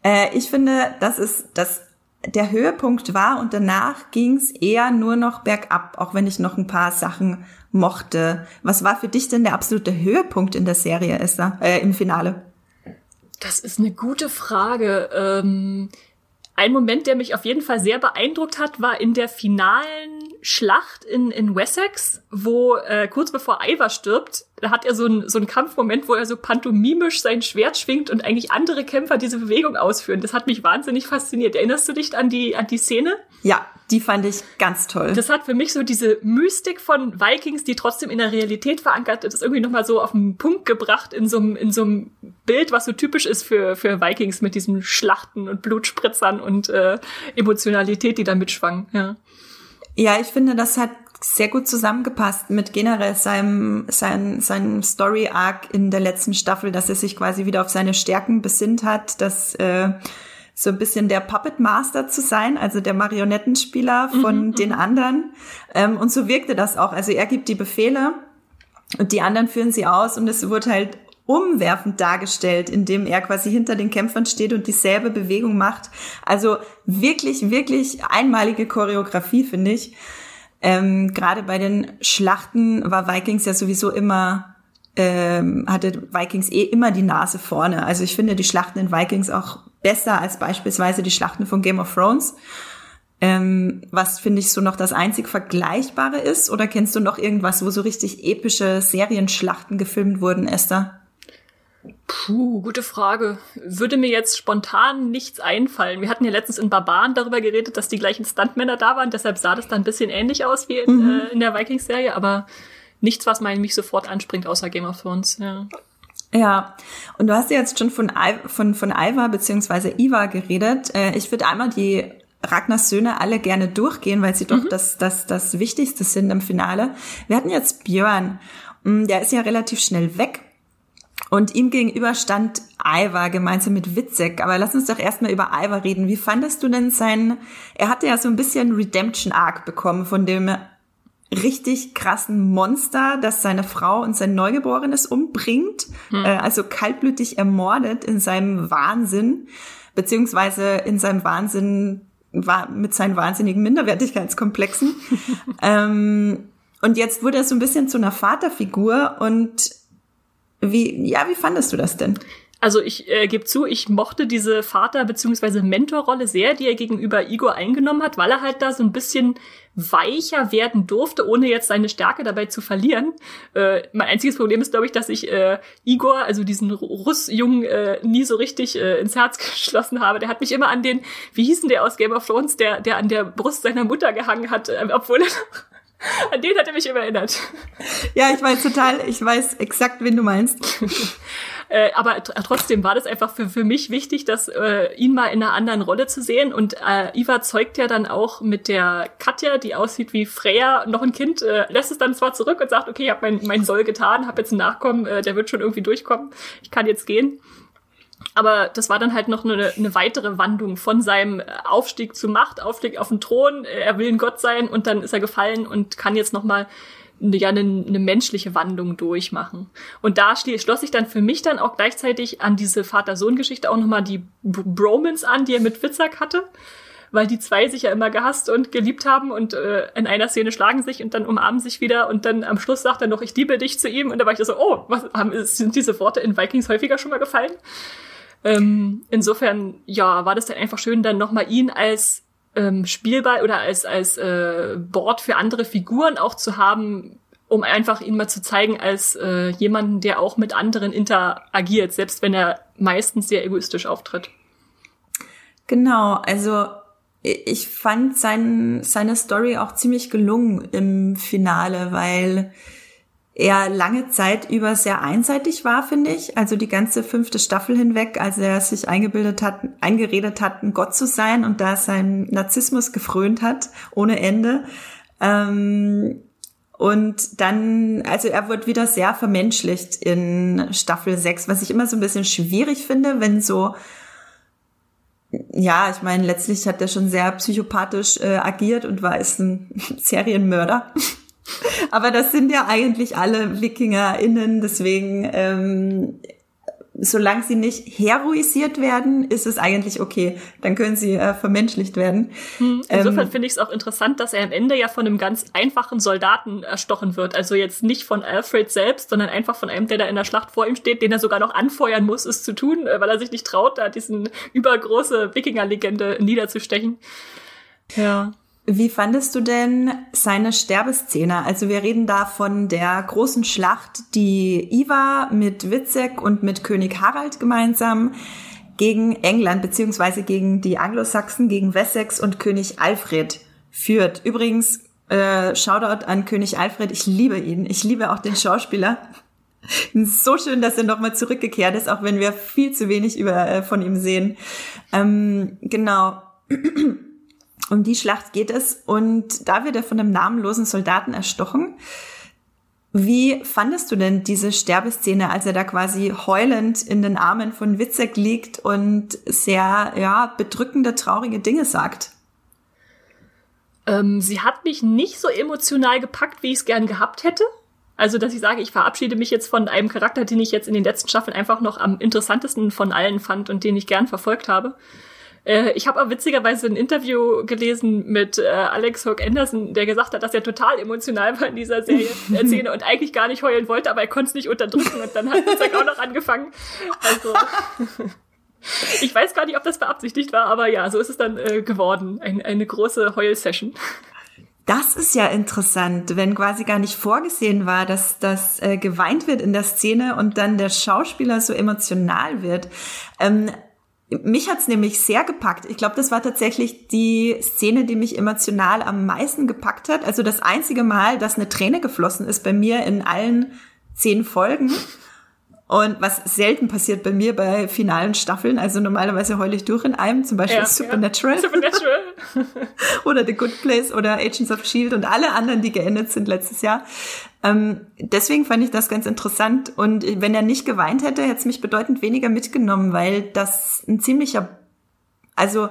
Äh, ich finde, dass es das der Höhepunkt war und danach ging es eher nur noch bergab, auch wenn ich noch ein paar Sachen mochte. Was war für dich denn der absolute Höhepunkt in der Serie, Esther, äh, im Finale? Das ist eine gute Frage. Ähm, ein Moment, der mich auf jeden Fall sehr beeindruckt hat, war in der finalen Schlacht in, in Wessex, wo äh, kurz bevor Ivar stirbt, da hat er so einen so einen Kampfmoment, wo er so pantomimisch sein Schwert schwingt und eigentlich andere Kämpfer diese Bewegung ausführen. Das hat mich wahnsinnig fasziniert. Erinnerst du dich an die, an die Szene? Ja, die fand ich ganz toll. Das hat für mich so diese Mystik von Vikings, die trotzdem in der Realität verankert ist, irgendwie nochmal so auf den Punkt gebracht in so einem, in so einem Bild, was so typisch ist für, für Vikings mit diesen Schlachten und Blutspritzern und äh, Emotionalität, die da mitschwang. Ja. ja, ich finde, das hat sehr gut zusammengepasst mit generell seinem, sein, seinem Story-Arc in der letzten Staffel, dass er sich quasi wieder auf seine Stärken besinnt hat, dass äh, so ein bisschen der Puppet Master zu sein, also der Marionettenspieler von mhm, den mhm. anderen. Ähm, und so wirkte das auch. Also er gibt die Befehle und die anderen führen sie aus und es wird halt umwerfend dargestellt, indem er quasi hinter den Kämpfern steht und dieselbe Bewegung macht. Also wirklich, wirklich einmalige Choreografie, finde ich. Ähm, Gerade bei den Schlachten war Vikings ja sowieso immer, ähm, hatte Vikings eh immer die Nase vorne. Also ich finde die Schlachten in Vikings auch besser als beispielsweise die Schlachten von Game of Thrones. Ähm, was finde ich so noch das einzig Vergleichbare ist? Oder kennst du noch irgendwas, wo so richtig epische Serienschlachten gefilmt wurden, Esther? Puh, gute Frage. Würde mir jetzt spontan nichts einfallen. Wir hatten ja letztens in Barbaren darüber geredet, dass die gleichen Stuntmänner da waren, deshalb sah das dann ein bisschen ähnlich aus wie in, mhm. äh, in der Vikings-Serie, aber nichts, was mich sofort anspringt, außer Game of Thrones, ja. Ja, und du hast ja jetzt schon von, von, von Iva beziehungsweise Iva geredet. Äh, ich würde einmal die Ragnars Söhne alle gerne durchgehen, weil sie doch mhm. das, das, das Wichtigste sind im Finale. Wir hatten jetzt Björn. Mm, der ist ja relativ schnell weg. Und ihm gegenüber stand Ivar gemeinsam mit Witzek. Aber lass uns doch erstmal über Ivar reden. Wie fandest du denn sein, er hatte ja so ein bisschen Redemption Arc bekommen von dem richtig krassen Monster, das seine Frau und sein Neugeborenes umbringt, hm. äh, also kaltblütig ermordet in seinem Wahnsinn, beziehungsweise in seinem Wahnsinn war mit seinen wahnsinnigen Minderwertigkeitskomplexen. ähm, und jetzt wurde er so ein bisschen zu einer Vaterfigur und wie, ja, wie fandest du das denn? Also ich äh, gebe zu, ich mochte diese Vater- bzw. Mentorrolle sehr, die er gegenüber Igor eingenommen hat, weil er halt da so ein bisschen weicher werden durfte, ohne jetzt seine Stärke dabei zu verlieren. Äh, mein einziges Problem ist, glaube ich, dass ich äh, Igor, also diesen Russjungen, äh, nie so richtig äh, ins Herz geschlossen habe. Der hat mich immer an den, wie hießen der aus Game of Thrones, der, der an der Brust seiner Mutter gehangen hat, äh, obwohl er an den hat er mich immer erinnert. Ja, ich weiß total, ich weiß exakt, wen du meinst. Äh, aber trotzdem war das einfach für, für mich wichtig, dass äh, ihn mal in einer anderen Rolle zu sehen. Und äh, Iva zeugt ja dann auch mit der Katja, die aussieht wie Freya, noch ein Kind, äh, lässt es dann zwar zurück und sagt, okay, ich habe mein, mein Soll getan, habe jetzt einen Nachkommen, äh, der wird schon irgendwie durchkommen, ich kann jetzt gehen. Aber das war dann halt noch eine, eine weitere Wandlung von seinem Aufstieg zu Macht, Aufstieg auf den Thron. Er will ein Gott sein und dann ist er gefallen und kann jetzt noch mal ja eine, eine menschliche Wandlung durchmachen. Und da schloss ich dann für mich dann auch gleichzeitig an diese Vater-Sohn-Geschichte auch nochmal die Bromance an, die er mit Witzak hatte. Weil die zwei sich ja immer gehasst und geliebt haben und äh, in einer Szene schlagen sich und dann umarmen sich wieder und dann am Schluss sagt er noch, ich liebe dich zu ihm. Und da war ich so, oh, was, haben, sind diese Worte in Vikings häufiger schon mal gefallen? Ähm, insofern, ja, war das dann einfach schön, dann nochmal ihn als ähm, Spielball oder als, als äh, Board für andere Figuren auch zu haben, um einfach ihn mal zu zeigen als äh, jemanden, der auch mit anderen interagiert, selbst wenn er meistens sehr egoistisch auftritt. Genau, also ich fand sein, seine Story auch ziemlich gelungen im Finale, weil er lange Zeit über sehr einseitig war, finde ich. Also die ganze fünfte Staffel hinweg, als er sich eingebildet hat, eingeredet hat, ein Gott zu sein und da sein Narzissmus gefrönt hat, ohne Ende. Ähm, und dann, also er wird wieder sehr vermenschlicht in Staffel 6, was ich immer so ein bisschen schwierig finde, wenn so, ja, ich meine, letztlich hat er schon sehr psychopathisch äh, agiert und war ist ein Serienmörder. Aber das sind ja eigentlich alle WikingerInnen, deswegen, ähm, solange sie nicht heroisiert werden, ist es eigentlich okay. Dann können sie äh, vermenschlicht werden. Hm. Insofern ähm, finde ich es auch interessant, dass er am Ende ja von einem ganz einfachen Soldaten erstochen wird. Also jetzt nicht von Alfred selbst, sondern einfach von einem, der da in der Schlacht vor ihm steht, den er sogar noch anfeuern muss, es zu tun, äh, weil er sich nicht traut, da diesen übergroße Wikinger-Legende niederzustechen. Ja. Wie fandest du denn seine Sterbeszene? Also wir reden da von der großen Schlacht, die Iva mit Witzek und mit König Harald gemeinsam gegen England beziehungsweise gegen die Anglosachsen, gegen Wessex und König Alfred führt. Übrigens, äh, Shoutout an König Alfred, ich liebe ihn. Ich liebe auch den Schauspieler. So schön, dass er nochmal zurückgekehrt ist, auch wenn wir viel zu wenig über, äh, von ihm sehen. Ähm, genau. Um die Schlacht geht es und da wird er von einem namenlosen Soldaten erstochen. Wie fandest du denn diese Sterbeszene, als er da quasi heulend in den Armen von Witzek liegt und sehr, ja, bedrückende, traurige Dinge sagt? Ähm, sie hat mich nicht so emotional gepackt, wie ich es gern gehabt hätte. Also, dass ich sage, ich verabschiede mich jetzt von einem Charakter, den ich jetzt in den letzten Staffeln einfach noch am interessantesten von allen fand und den ich gern verfolgt habe. Äh, ich habe aber witzigerweise ein Interview gelesen mit äh, Alex Hook Anderson, der gesagt hat, dass er total emotional war in dieser Serie, Szene und eigentlich gar nicht heulen wollte, aber er konnte es nicht unterdrücken und dann hat es auch noch angefangen. Also ich weiß gar nicht, ob das beabsichtigt war, aber ja, so ist es dann äh, geworden. Ein, eine große Heul-Session. Das ist ja interessant, wenn quasi gar nicht vorgesehen war, dass das äh, geweint wird in der Szene und dann der Schauspieler so emotional wird. Ähm, mich hat's nämlich sehr gepackt. Ich glaube, das war tatsächlich die Szene, die mich emotional am meisten gepackt hat. Also das einzige Mal, dass eine Träne geflossen ist bei mir in allen zehn Folgen. Und was selten passiert bei mir bei finalen Staffeln, also normalerweise heule ich durch in einem, zum Beispiel ja, Supernatural. Ja. Supernatural. oder The Good Place oder Agents of Shield und alle anderen, die geendet sind letztes Jahr. Ähm, deswegen fand ich das ganz interessant. Und wenn er nicht geweint hätte, hätte es mich bedeutend weniger mitgenommen, weil das ein ziemlicher, also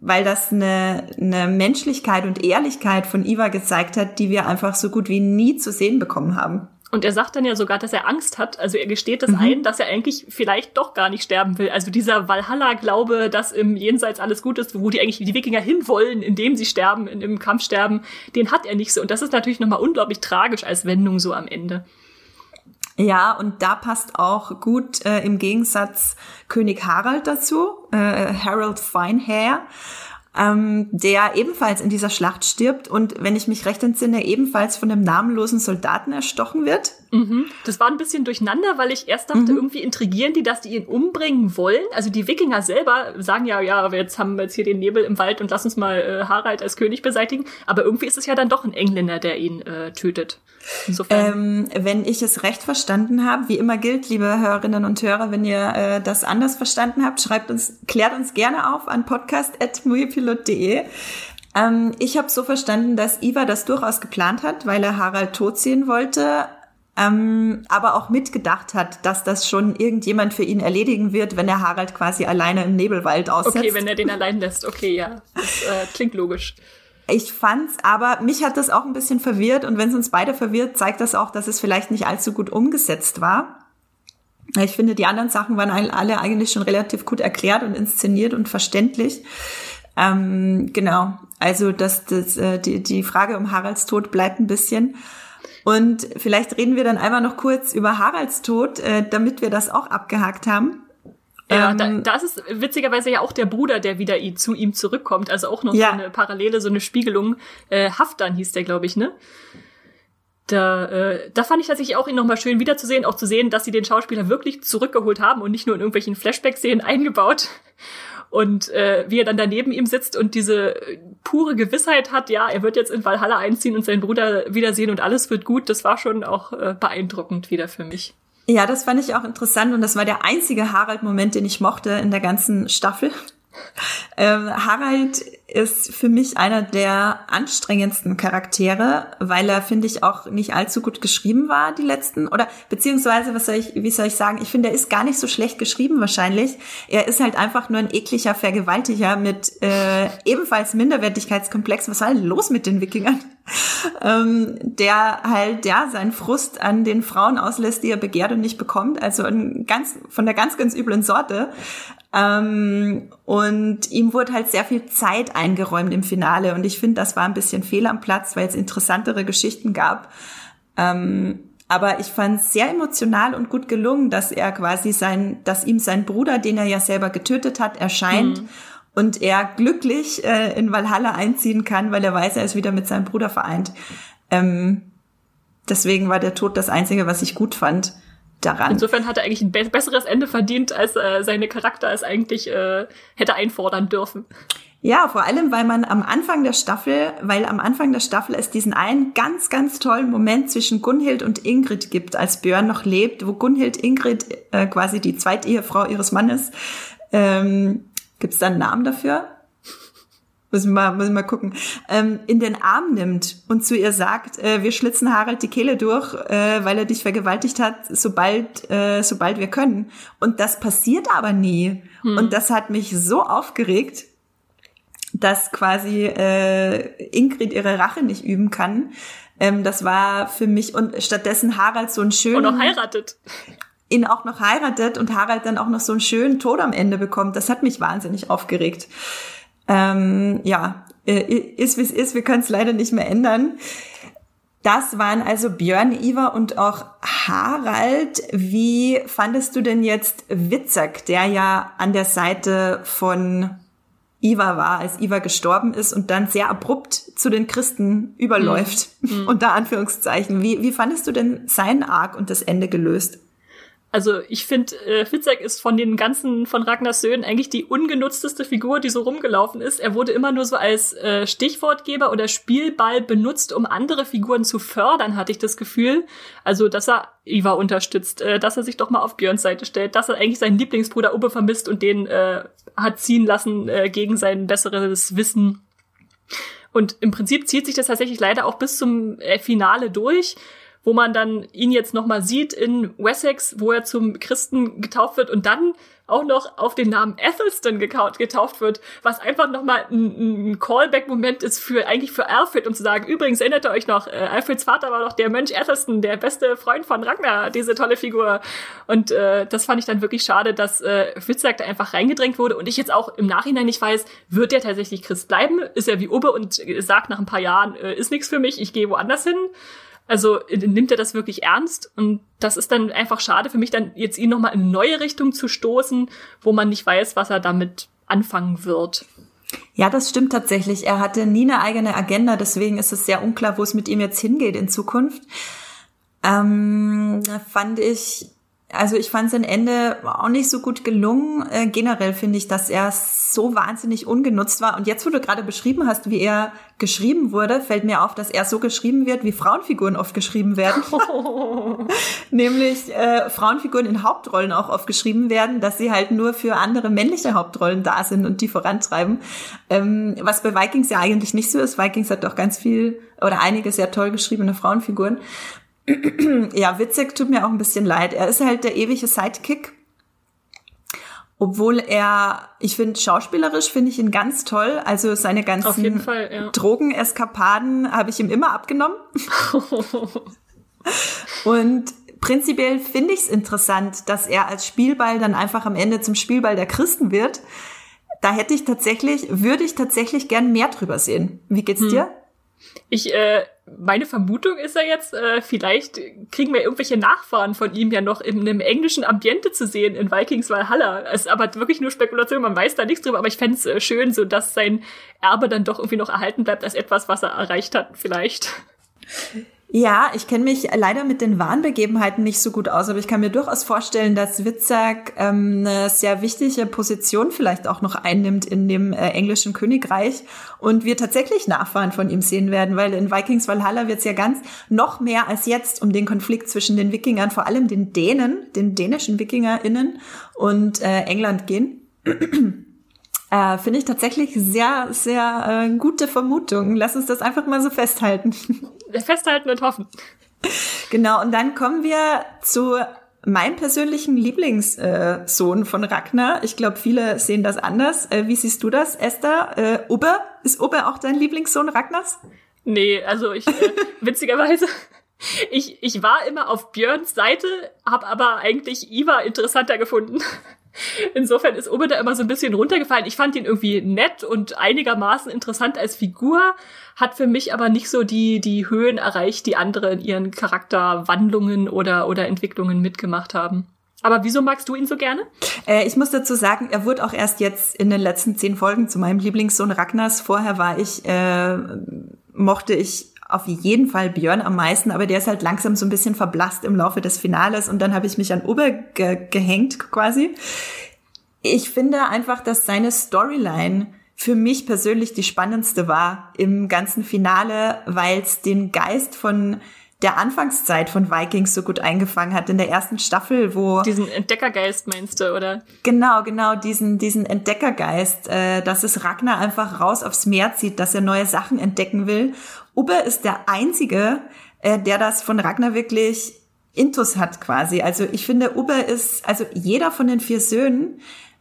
weil das eine, eine Menschlichkeit und Ehrlichkeit von Iva gezeigt hat, die wir einfach so gut wie nie zu sehen bekommen haben. Und er sagt dann ja sogar, dass er Angst hat. Also er gesteht das mhm. ein, dass er eigentlich vielleicht doch gar nicht sterben will. Also dieser Valhalla-Glaube, dass im Jenseits alles gut ist, wo die eigentlich die Wikinger hinwollen, indem sie sterben, in, im Kampf sterben, den hat er nicht so. Und das ist natürlich nochmal unglaublich tragisch als Wendung so am Ende. Ja, und da passt auch gut äh, im Gegensatz König Harald dazu, äh, Harold Finehair ähm, der ebenfalls in dieser Schlacht stirbt und, wenn ich mich recht entsinne, ebenfalls von einem namenlosen Soldaten erstochen wird. Mhm. Das war ein bisschen durcheinander, weil ich erst dachte, mhm. irgendwie intrigieren die, dass die ihn umbringen wollen. Also die Wikinger selber sagen ja, ja, jetzt haben wir jetzt hier den Nebel im Wald und lass uns mal äh, Harald als König beseitigen. Aber irgendwie ist es ja dann doch ein Engländer, der ihn äh, tötet. Ähm, wenn ich es recht verstanden habe, wie immer gilt, liebe Hörerinnen und Hörer, wenn ihr äh, das anders verstanden habt, schreibt uns, klärt uns gerne auf an podcast.muipilot.de. Ähm, ich habe so verstanden, dass Iva das durchaus geplant hat, weil er Harald tot sehen wollte, ähm, aber auch mitgedacht hat, dass das schon irgendjemand für ihn erledigen wird, wenn er Harald quasi alleine im Nebelwald aussetzt. Okay, wenn er den allein lässt. Okay, ja, das äh, klingt logisch. Ich fand's, aber mich hat das auch ein bisschen verwirrt und wenn es uns beide verwirrt, zeigt das auch, dass es vielleicht nicht allzu gut umgesetzt war. Ich finde, die anderen Sachen waren alle eigentlich schon relativ gut erklärt und inszeniert und verständlich. Ähm, genau, also das, das, äh, die, die Frage um Haralds Tod bleibt ein bisschen. Und vielleicht reden wir dann einmal noch kurz über Haralds Tod, äh, damit wir das auch abgehakt haben. Ja, ähm, da, da ist es witzigerweise ja auch der Bruder, der wieder zu ihm zurückkommt. Also auch noch ja. so eine Parallele, so eine Spiegelung. Äh, Haftan hieß der, glaube ich, ne? Da, äh, da fand ich tatsächlich auch ihn nochmal schön wiederzusehen, auch zu sehen, dass sie den Schauspieler wirklich zurückgeholt haben und nicht nur in irgendwelchen Flashback-Szenen eingebaut und äh, wie er dann daneben ihm sitzt und diese pure Gewissheit hat, ja, er wird jetzt in Valhalla einziehen und seinen Bruder wiedersehen und alles wird gut, das war schon auch äh, beeindruckend wieder für mich. Ja, das fand ich auch interessant und das war der einzige Harald-Moment, den ich mochte in der ganzen Staffel. Ähm, Harald ist für mich einer der anstrengendsten Charaktere, weil er, finde ich, auch nicht allzu gut geschrieben war, die letzten. Oder beziehungsweise, was soll ich, wie soll ich sagen, ich finde, er ist gar nicht so schlecht geschrieben wahrscheinlich. Er ist halt einfach nur ein ekliger Vergewaltiger mit äh, ebenfalls Minderwertigkeitskomplex. Was war denn los mit den Wikingern? ähm, der halt, ja, seinen Frust an den Frauen auslässt, die er begehrt und nicht bekommt. Also ein ganz, von der ganz, ganz üblen Sorte. Ähm, und ihm wurde halt sehr viel Zeit eingeräumt im Finale. Und ich finde, das war ein bisschen fehl am Platz, weil es interessantere Geschichten gab. Ähm, aber ich fand es sehr emotional und gut gelungen, dass er quasi sein, dass ihm sein Bruder, den er ja selber getötet hat, erscheint mhm. und er glücklich äh, in Valhalla einziehen kann, weil er weiß, er ist wieder mit seinem Bruder vereint. Ähm, deswegen war der Tod das Einzige, was ich gut fand daran. Insofern hat er eigentlich ein be besseres Ende verdient, als äh, seine Charakter es eigentlich äh, hätte einfordern dürfen. Ja, vor allem, weil man am Anfang der Staffel, weil am Anfang der Staffel es diesen einen ganz, ganz tollen Moment zwischen Gunhild und Ingrid gibt, als Björn noch lebt, wo Gunhild Ingrid, äh, quasi die Zweitehefrau ihres Mannes, ähm, gibt es da einen Namen dafür? Muss ich mal, muss ich mal gucken, ähm, in den Arm nimmt und zu ihr sagt, äh, wir schlitzen Harald die Kehle durch, äh, weil er dich vergewaltigt hat, sobald, äh, sobald wir können. Und das passiert aber nie. Hm. Und das hat mich so aufgeregt, dass quasi äh, Ingrid ihre Rache nicht üben kann. Ähm, das war für mich und stattdessen Harald so ein schönen... Und noch heiratet ihn auch noch heiratet und Harald dann auch noch so einen schönen Tod am Ende bekommt. Das hat mich wahnsinnig aufgeregt. Ähm, ja, äh, ist wie es ist, wir können es leider nicht mehr ändern. Das waren also Björn, Iva und auch Harald. Wie fandest du denn jetzt Witzak, der ja an der Seite von Iva war, als Iva gestorben ist und dann sehr abrupt zu den Christen überläuft, mhm. unter Anführungszeichen. Wie, wie fandest du denn seinen Arc und das Ende gelöst? Also ich finde, äh, Fitzek ist von den ganzen von Ragnars Söhnen eigentlich die ungenutzteste Figur, die so rumgelaufen ist. Er wurde immer nur so als äh, Stichwortgeber oder Spielball benutzt, um andere Figuren zu fördern, hatte ich das Gefühl. Also, dass er Iva unterstützt, äh, dass er sich doch mal auf Björns Seite stellt, dass er eigentlich seinen Lieblingsbruder Ubbe vermisst und den äh, hat ziehen lassen äh, gegen sein besseres Wissen. Und im Prinzip zieht sich das tatsächlich leider auch bis zum äh, Finale durch wo man dann ihn jetzt nochmal sieht in Wessex, wo er zum Christen getauft wird und dann auch noch auf den Namen Athelstan getauft wird, was einfach nochmal ein, ein Callback-Moment ist für eigentlich für Alfred, um zu sagen, übrigens erinnert ihr euch noch, äh, Alfreds Vater war doch der Mönch Athelstan, der beste Freund von Ragnar, diese tolle Figur. Und äh, das fand ich dann wirklich schade, dass äh, Fitzek da einfach reingedrängt wurde und ich jetzt auch im Nachhinein nicht weiß, wird er tatsächlich Christ bleiben? Ist er wie Obe und sagt nach ein paar Jahren, äh, ist nichts für mich, ich gehe woanders hin? Also nimmt er das wirklich ernst und das ist dann einfach schade für mich, dann jetzt ihn nochmal in neue Richtung zu stoßen, wo man nicht weiß, was er damit anfangen wird. Ja, das stimmt tatsächlich. Er hatte nie eine eigene Agenda, deswegen ist es sehr unklar, wo es mit ihm jetzt hingeht in Zukunft. Ähm, fand ich also ich fand sein Ende auch nicht so gut gelungen. Äh, generell finde ich, dass er so wahnsinnig ungenutzt war. Und jetzt, wo du gerade beschrieben hast, wie er geschrieben wurde, fällt mir auf, dass er so geschrieben wird, wie Frauenfiguren oft geschrieben werden. Nämlich äh, Frauenfiguren in Hauptrollen auch oft geschrieben werden, dass sie halt nur für andere männliche Hauptrollen da sind und die vorantreiben. Ähm, was bei Vikings ja eigentlich nicht so ist. Vikings hat doch ganz viel oder einige sehr toll geschriebene Frauenfiguren ja, Witzek tut mir auch ein bisschen leid. Er ist halt der ewige Sidekick. Obwohl er, ich finde, schauspielerisch finde ich ihn ganz toll. Also seine ganzen ja. Drogeneskapaden habe ich ihm immer abgenommen. Und prinzipiell finde ich es interessant, dass er als Spielball dann einfach am Ende zum Spielball der Christen wird. Da hätte ich tatsächlich, würde ich tatsächlich gern mehr drüber sehen. Wie geht's hm. dir? Ich, äh, meine Vermutung ist ja jetzt, äh, vielleicht kriegen wir irgendwelche Nachfahren von ihm ja noch in einem englischen Ambiente zu sehen in Vikings Valhalla. Es ist aber wirklich nur Spekulation, man weiß da nichts drüber, aber ich fände es äh, schön, so dass sein Erbe dann doch irgendwie noch erhalten bleibt als etwas, was er erreicht hat, vielleicht. Ja, ich kenne mich leider mit den Warnbegebenheiten nicht so gut aus, aber ich kann mir durchaus vorstellen, dass Witzak ähm, eine sehr wichtige Position vielleicht auch noch einnimmt in dem äh, englischen Königreich und wir tatsächlich Nachfahren von ihm sehen werden, weil in Vikings Valhalla wird es ja ganz noch mehr als jetzt um den Konflikt zwischen den Wikingern, vor allem den Dänen, den dänischen WikingerInnen und äh, England gehen. Äh, Finde ich tatsächlich sehr, sehr äh, gute Vermutung. Lass uns das einfach mal so festhalten. Festhalten und hoffen. Genau, und dann kommen wir zu meinem persönlichen Lieblingssohn äh, von Ragnar. Ich glaube, viele sehen das anders. Äh, wie siehst du das, Esther? Äh, Ubbe? Ist Ubbe auch dein Lieblingssohn Ragnars? Nee, also ich, äh, witzigerweise, ich, ich war immer auf Björns Seite, habe aber eigentlich Iva interessanter gefunden. Insofern ist Obe da immer so ein bisschen runtergefallen. Ich fand ihn irgendwie nett und einigermaßen interessant als Figur, hat für mich aber nicht so die, die Höhen erreicht, die andere in ihren Charakterwandlungen oder, oder Entwicklungen mitgemacht haben. Aber wieso magst du ihn so gerne? Äh, ich muss dazu sagen, er wurde auch erst jetzt in den letzten zehn Folgen zu meinem Lieblingssohn Ragnars. Vorher war ich, äh, mochte ich auf jeden Fall Björn am meisten, aber der ist halt langsam so ein bisschen verblasst im Laufe des Finales und dann habe ich mich an Uber ge gehängt quasi. Ich finde einfach, dass seine Storyline für mich persönlich die spannendste war im ganzen Finale, weil es den Geist von der Anfangszeit von Vikings so gut eingefangen hat in der ersten Staffel, wo diesen Entdeckergeist meinst du, oder? Genau, genau diesen diesen Entdeckergeist, äh, dass es Ragnar einfach raus aufs Meer zieht, dass er neue Sachen entdecken will. Ubbe ist der einzige, äh, der das von Ragnar wirklich Intus hat quasi. Also ich finde, Ubbe ist, also jeder von den vier Söhnen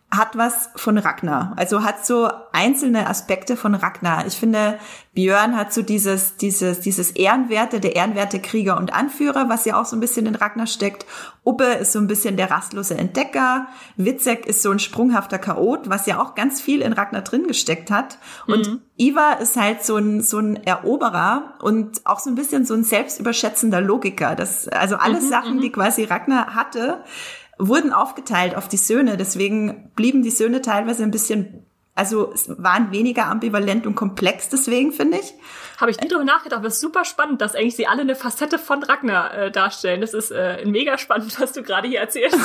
hat was von Ragnar. Also hat so einzelne Aspekte von Ragnar. Ich finde, Björn hat so dieses, dieses, dieses Ehrenwerte, der ehrenwerte Krieger und Anführer, was ja auch so ein bisschen in Ragnar steckt. Ubbe ist so ein bisschen der rastlose Entdecker. Witzek ist so ein sprunghafter Chaot, was ja auch ganz viel in Ragnar drin gesteckt hat. Und mhm. Iva ist halt so ein, so ein Eroberer und auch so ein bisschen so ein selbstüberschätzender Logiker. Das, also alles mhm, Sachen, mhm. die quasi Ragnar hatte, wurden aufgeteilt auf die Söhne. Deswegen blieben die Söhne teilweise ein bisschen, also waren weniger ambivalent und komplex deswegen, finde ich. Habe ich nie drüber nachgedacht, aber es ist super spannend, dass eigentlich sie alle eine Facette von Ragnar äh, darstellen. Das ist äh, mega spannend, was du gerade hier erzählst.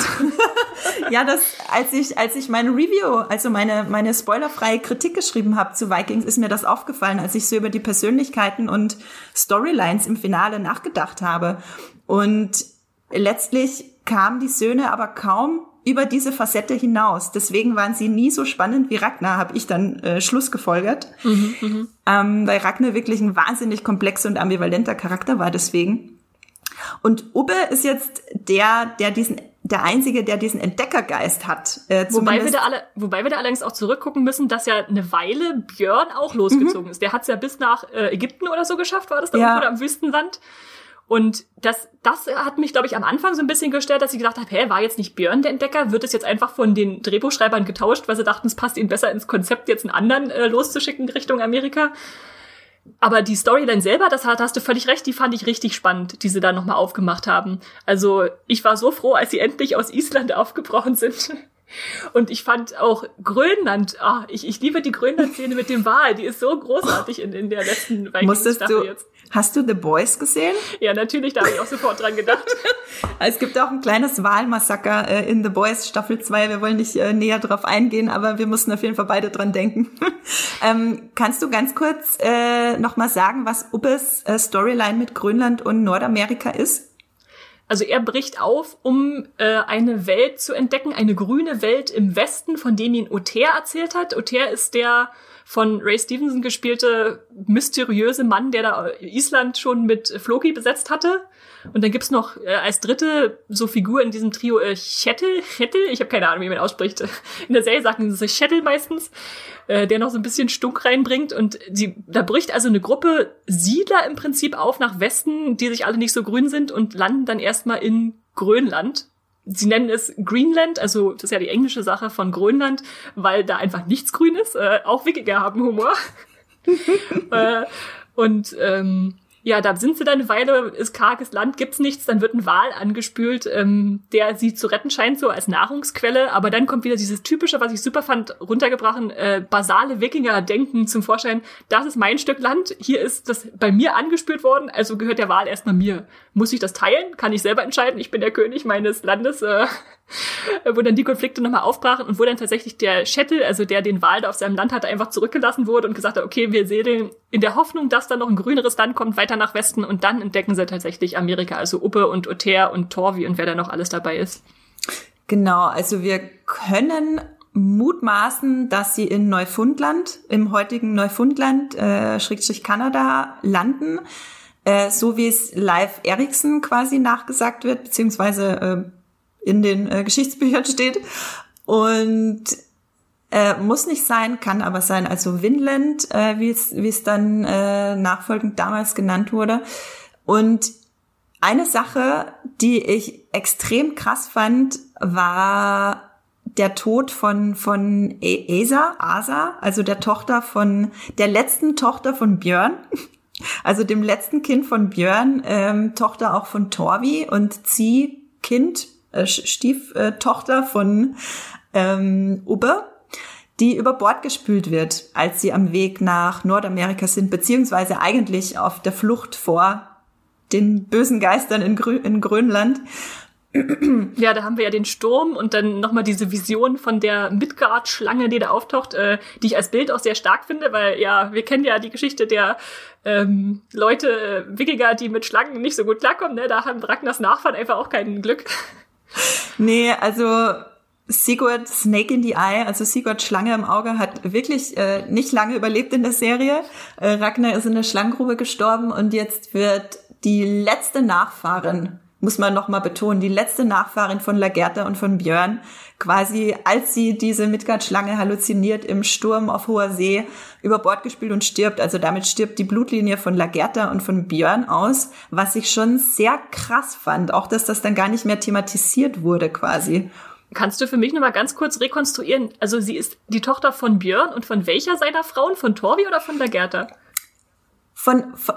ja, das, als ich, als ich meine Review, also meine, meine spoilerfreie Kritik geschrieben habe zu Vikings, ist mir das aufgefallen, als ich so über die Persönlichkeiten und Storylines im Finale nachgedacht habe. Und letztlich kamen die Söhne aber kaum über diese Facette hinaus. Deswegen waren sie nie so spannend wie Ragnar, habe ich dann äh, Schluss gefolgert. Mhm, mhm, ähm, weil Ragnar wirklich ein wahnsinnig komplexer und ambivalenter Charakter war deswegen. Und Ubbe ist jetzt der, der diesen der einzige, der diesen Entdeckergeist hat. Äh, wobei wir da alle, wobei wir da allerdings auch zurückgucken müssen, dass ja eine Weile Björn auch losgezogen mhm. ist. Der hat es ja bis nach äh, Ägypten oder so geschafft, war das da ja. oder am Wüstenland. Und das, das hat mich, glaube ich, am Anfang so ein bisschen gestört, dass ich gedacht habe, hä, war jetzt nicht Björn der Entdecker? Wird es jetzt einfach von den Drehbuchschreibern getauscht, weil sie dachten, es passt ihnen besser ins Konzept, jetzt einen anderen äh, loszuschicken Richtung Amerika? Aber die Storyline selber, das hast, hast du völlig recht, die fand ich richtig spannend, die sie da nochmal aufgemacht haben. Also ich war so froh, als sie endlich aus Island aufgebrochen sind. Und ich fand auch Grönland, ah, ich, ich liebe die Grönland-Szene mit dem Wal, die ist so großartig in, in der letzten Vikings-Staffel jetzt. Hast du The Boys gesehen? Ja, natürlich, da habe ich auch sofort dran gedacht. es gibt auch ein kleines Wahlmassaker äh, in The Boys Staffel 2. Wir wollen nicht äh, näher drauf eingehen, aber wir mussten auf jeden Fall beide dran denken. ähm, kannst du ganz kurz äh, nochmal sagen, was Ubbes äh, Storyline mit Grönland und Nordamerika ist? Also er bricht auf, um äh, eine Welt zu entdecken, eine grüne Welt im Westen, von dem ihn Oter erzählt hat. Oter ist der von Ray Stevenson gespielte mysteriöse Mann, der da Island schon mit Floki besetzt hatte. Und dann gibt's noch äh, als dritte so Figur in diesem Trio äh, Chettel, Chettel, ich habe keine Ahnung, wie man ausspricht. In der Serie sagen sie Chettel meistens, äh, der noch so ein bisschen Stunk reinbringt. Und sie, da bricht also eine Gruppe Siedler im Prinzip auf nach Westen, die sich alle nicht so grün sind und landen dann erstmal in Grönland sie nennen es Greenland, also das ist ja die englische Sache von Grönland, weil da einfach nichts grün ist. Äh, auch Wikinger haben Humor. äh, und ähm, ja, da sind sie dann eine Weile, ist karges Land, gibt's nichts, dann wird ein Wal angespült, ähm, der sie zu retten scheint, so als Nahrungsquelle, aber dann kommt wieder dieses typische, was ich super fand, runtergebrochen, äh, basale Wikinger-Denken zum Vorschein, das ist mein Stück Land, hier ist das bei mir angespült worden, also gehört der Wal erstmal mir. Muss ich das teilen? Kann ich selber entscheiden? Ich bin der König meines Landes. Äh, wo dann die Konflikte nochmal aufbrachen und wo dann tatsächlich der Chettel, also der den Wal da auf seinem Land hatte, einfach zurückgelassen wurde und gesagt hat, okay, wir segeln in der Hoffnung, dass da noch ein grüneres Land kommt, weiter nach Westen und dann entdecken sie tatsächlich Amerika, also Uppe und Oter und Torvi und wer da noch alles dabei ist. Genau, also wir können mutmaßen, dass sie in Neufundland, im heutigen Neufundland, äh, Schrägstrich Kanada, landen, äh, so wie es Live Eriksen quasi nachgesagt wird, beziehungsweise äh, in den äh, Geschichtsbüchern steht. Und äh, muss nicht sein, kann aber sein. Also Winland, äh, wie es dann äh, nachfolgend damals genannt wurde. Und eine Sache, die ich extrem krass fand, war der Tod von von e-, Esa, Asa, also der Tochter von der letzten Tochter von Björn, also dem letzten Kind von Björn, ähm, Tochter auch von Torvi und sie Kind äh, Stieftochter von ähm, Ubbe, die über Bord gespült wird, als sie am Weg nach Nordamerika sind, beziehungsweise eigentlich auf der Flucht vor den bösen Geistern in, Grö in Grönland. Ja, da haben wir ja den Sturm und dann nochmal diese Vision von der Midgard-Schlange, die da auftaucht, äh, die ich als Bild auch sehr stark finde, weil ja, wir kennen ja die Geschichte der ähm, Leute, äh, Wikinger, die mit Schlangen nicht so gut klarkommen, ne? Da haben Ragnars Nachfahren einfach auch kein Glück. Nee, also Sigurd Snake in the Eye, also Sigurd Schlange im Auge, hat wirklich äh, nicht lange überlebt in der Serie. Äh, Ragnar ist in der Schlangengrube gestorben und jetzt wird die letzte Nachfahrin muss man nochmal betonen, die letzte Nachfahrin von Lagerta und von Björn, quasi als sie diese Midgard-Schlange halluziniert im Sturm auf hoher See über Bord gespielt und stirbt. Also damit stirbt die Blutlinie von Lagerta und von Björn aus, was ich schon sehr krass fand. Auch, dass das dann gar nicht mehr thematisiert wurde quasi. Kannst du für mich nochmal ganz kurz rekonstruieren? Also sie ist die Tochter von Björn und von welcher seiner Frauen? Von Torvi oder von Lagerta? Von, von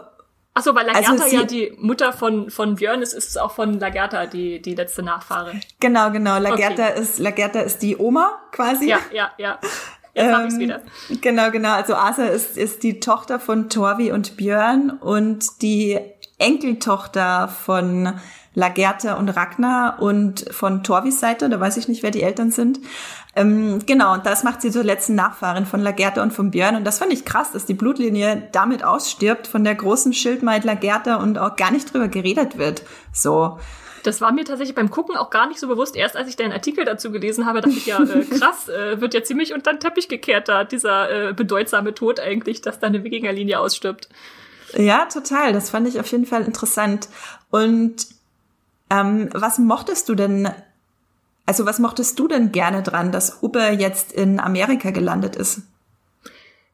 Ach so, weil Lagerta also ja die Mutter von, von Björn ist, ist es auch von Lagerta die, die letzte Nachfahre. Genau, genau. Lagerta okay. ist, Lagerta ist die Oma quasi. Ja, ja, ja. Jetzt ähm, hab ich's wieder. Genau, genau. Also Asa ist, ist die Tochter von Torvi und Björn und die Enkeltochter von Lagerta und Ragnar und von Torvis Seite, da weiß ich nicht, wer die Eltern sind. Ähm, genau, und das macht sie zur letzten Nachfahrin von Lagerta und von Björn. Und das fand ich krass, dass die Blutlinie damit ausstirbt von der großen Schildmaid Lagerta und auch gar nicht drüber geredet wird. So. Das war mir tatsächlich beim Gucken auch gar nicht so bewusst. Erst als ich deinen Artikel dazu gelesen habe, dachte ich ja, äh, krass, äh, wird ja ziemlich unter den Teppich gekehrt da, dieser äh, bedeutsame Tod eigentlich, dass da eine Wikingerlinie ausstirbt. Ja, total. Das fand ich auf jeden Fall interessant. Und ähm, was mochtest du denn, also was mochtest du denn gerne dran, dass Uber jetzt in Amerika gelandet ist?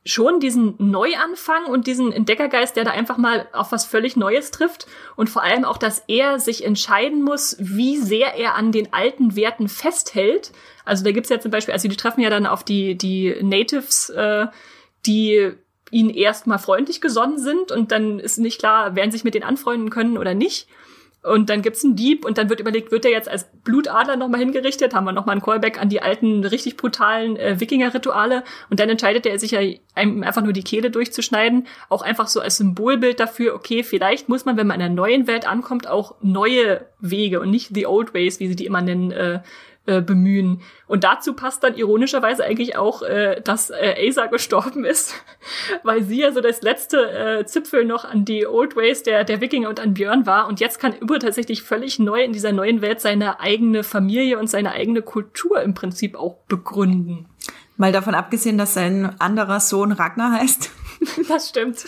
schon diesen Neuanfang und diesen Entdeckergeist, der da einfach mal auf was völlig Neues trifft und vor allem auch, dass er sich entscheiden muss, wie sehr er an den alten Werten festhält. Also da gibt's ja zum Beispiel, also die treffen ja dann auf die die Natives, äh, die ihnen erstmal freundlich gesonnen sind und dann ist nicht klar, werden sich mit denen anfreunden können oder nicht. Und dann gibt's einen Dieb und dann wird überlegt, wird er jetzt als Blutadler nochmal hingerichtet? Haben wir nochmal einen Callback an die alten, richtig brutalen äh, Wikinger-Rituale. Und dann entscheidet er sich ja, einem einfach nur die Kehle durchzuschneiden. Auch einfach so als Symbolbild dafür, okay, vielleicht muss man, wenn man in einer neuen Welt ankommt, auch neue Wege und nicht the old ways, wie sie die immer nennen, äh, äh, bemühen. Und dazu passt dann ironischerweise eigentlich auch, äh, dass äh, Asa gestorben ist, weil sie ja so das letzte äh, Zipfel noch an die Old Ways der, der Wikinger und an Björn war. Und jetzt kann Uber tatsächlich völlig neu in dieser neuen Welt seine eigene Familie und seine eigene Kultur im Prinzip auch begründen. Mal davon abgesehen, dass sein anderer Sohn Ragnar heißt. Das stimmt.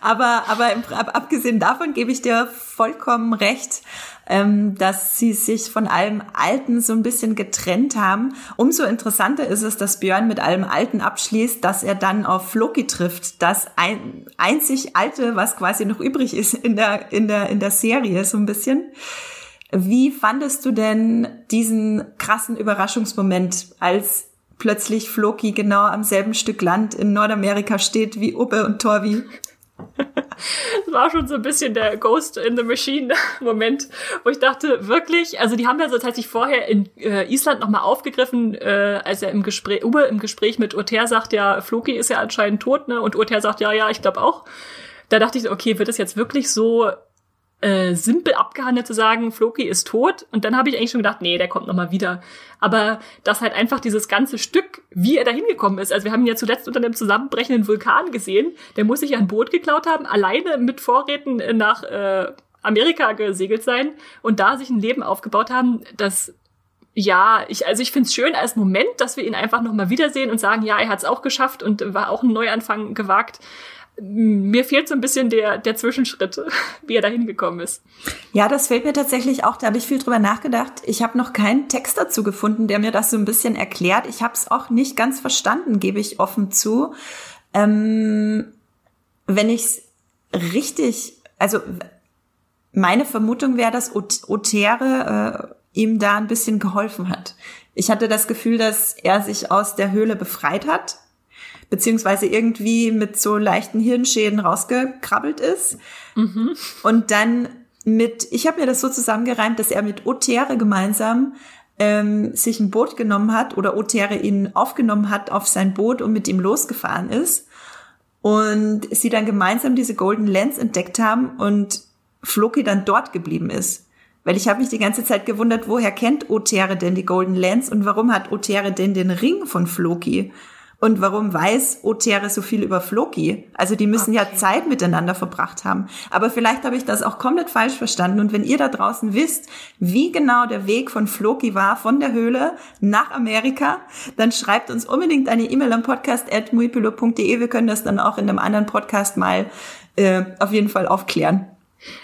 aber aber im, ab, abgesehen davon gebe ich dir vollkommen recht ähm, dass sie sich von allem Alten so ein bisschen getrennt haben. Umso interessanter ist es, dass Björn mit allem Alten abschließt, dass er dann auf Floki trifft, das ein, einzig Alte, was quasi noch übrig ist in der, in der, in der Serie, so ein bisschen. Wie fandest du denn diesen krassen Überraschungsmoment, als plötzlich Floki genau am selben Stück Land in Nordamerika steht wie Ubbe und Torvi? Das war schon so ein bisschen der Ghost in the Machine Moment, wo ich dachte, wirklich, also die haben ja so tatsächlich vorher in äh, Island nochmal aufgegriffen, äh, als er im Gespräch, Uwe im Gespräch mit Urter sagt, ja, Floki ist ja anscheinend tot, ne? Und Urter sagt, ja, ja, ich glaube auch. Da dachte ich, okay, wird das jetzt wirklich so äh, simpel abgehandelt zu sagen, Floki ist tot. Und dann habe ich eigentlich schon gedacht, nee, der kommt noch mal wieder. Aber dass halt einfach dieses ganze Stück, wie er da hingekommen ist. Also wir haben ihn ja zuletzt unter einem zusammenbrechenden Vulkan gesehen. Der muss sich ja ein Boot geklaut haben, alleine mit Vorräten nach äh, Amerika gesegelt sein und da sich ein Leben aufgebaut haben, das ja, ich, also ich finde es schön als Moment, dass wir ihn einfach nochmal wiedersehen und sagen, ja, er hat es auch geschafft und war auch ein Neuanfang gewagt mir fehlt so ein bisschen der, der Zwischenschritt, wie er da hingekommen ist. Ja, das fällt mir tatsächlich auch, da habe ich viel drüber nachgedacht. Ich habe noch keinen Text dazu gefunden, der mir das so ein bisschen erklärt. Ich habe es auch nicht ganz verstanden, gebe ich offen zu. Ähm, wenn ich es richtig, also meine Vermutung wäre, dass Otere äh, ihm da ein bisschen geholfen hat. Ich hatte das Gefühl, dass er sich aus der Höhle befreit hat beziehungsweise irgendwie mit so leichten Hirnschäden rausgekrabbelt ist. Mhm. Und dann mit, ich habe mir das so zusammengereimt, dass er mit Otere gemeinsam ähm, sich ein Boot genommen hat oder Otere ihn aufgenommen hat auf sein Boot und mit ihm losgefahren ist. Und sie dann gemeinsam diese Golden Lens entdeckt haben und Floki dann dort geblieben ist. Weil ich habe mich die ganze Zeit gewundert, woher kennt Otere denn die Golden Lens und warum hat Otere denn den Ring von Floki? Und warum weiß Otere so viel über Floki? Also die müssen okay. ja Zeit miteinander verbracht haben. Aber vielleicht habe ich das auch komplett falsch verstanden. Und wenn ihr da draußen wisst, wie genau der Weg von Floki war, von der Höhle nach Amerika, dann schreibt uns unbedingt eine E-Mail am podcast.muipilo.de. Wir können das dann auch in einem anderen Podcast mal äh, auf jeden Fall aufklären.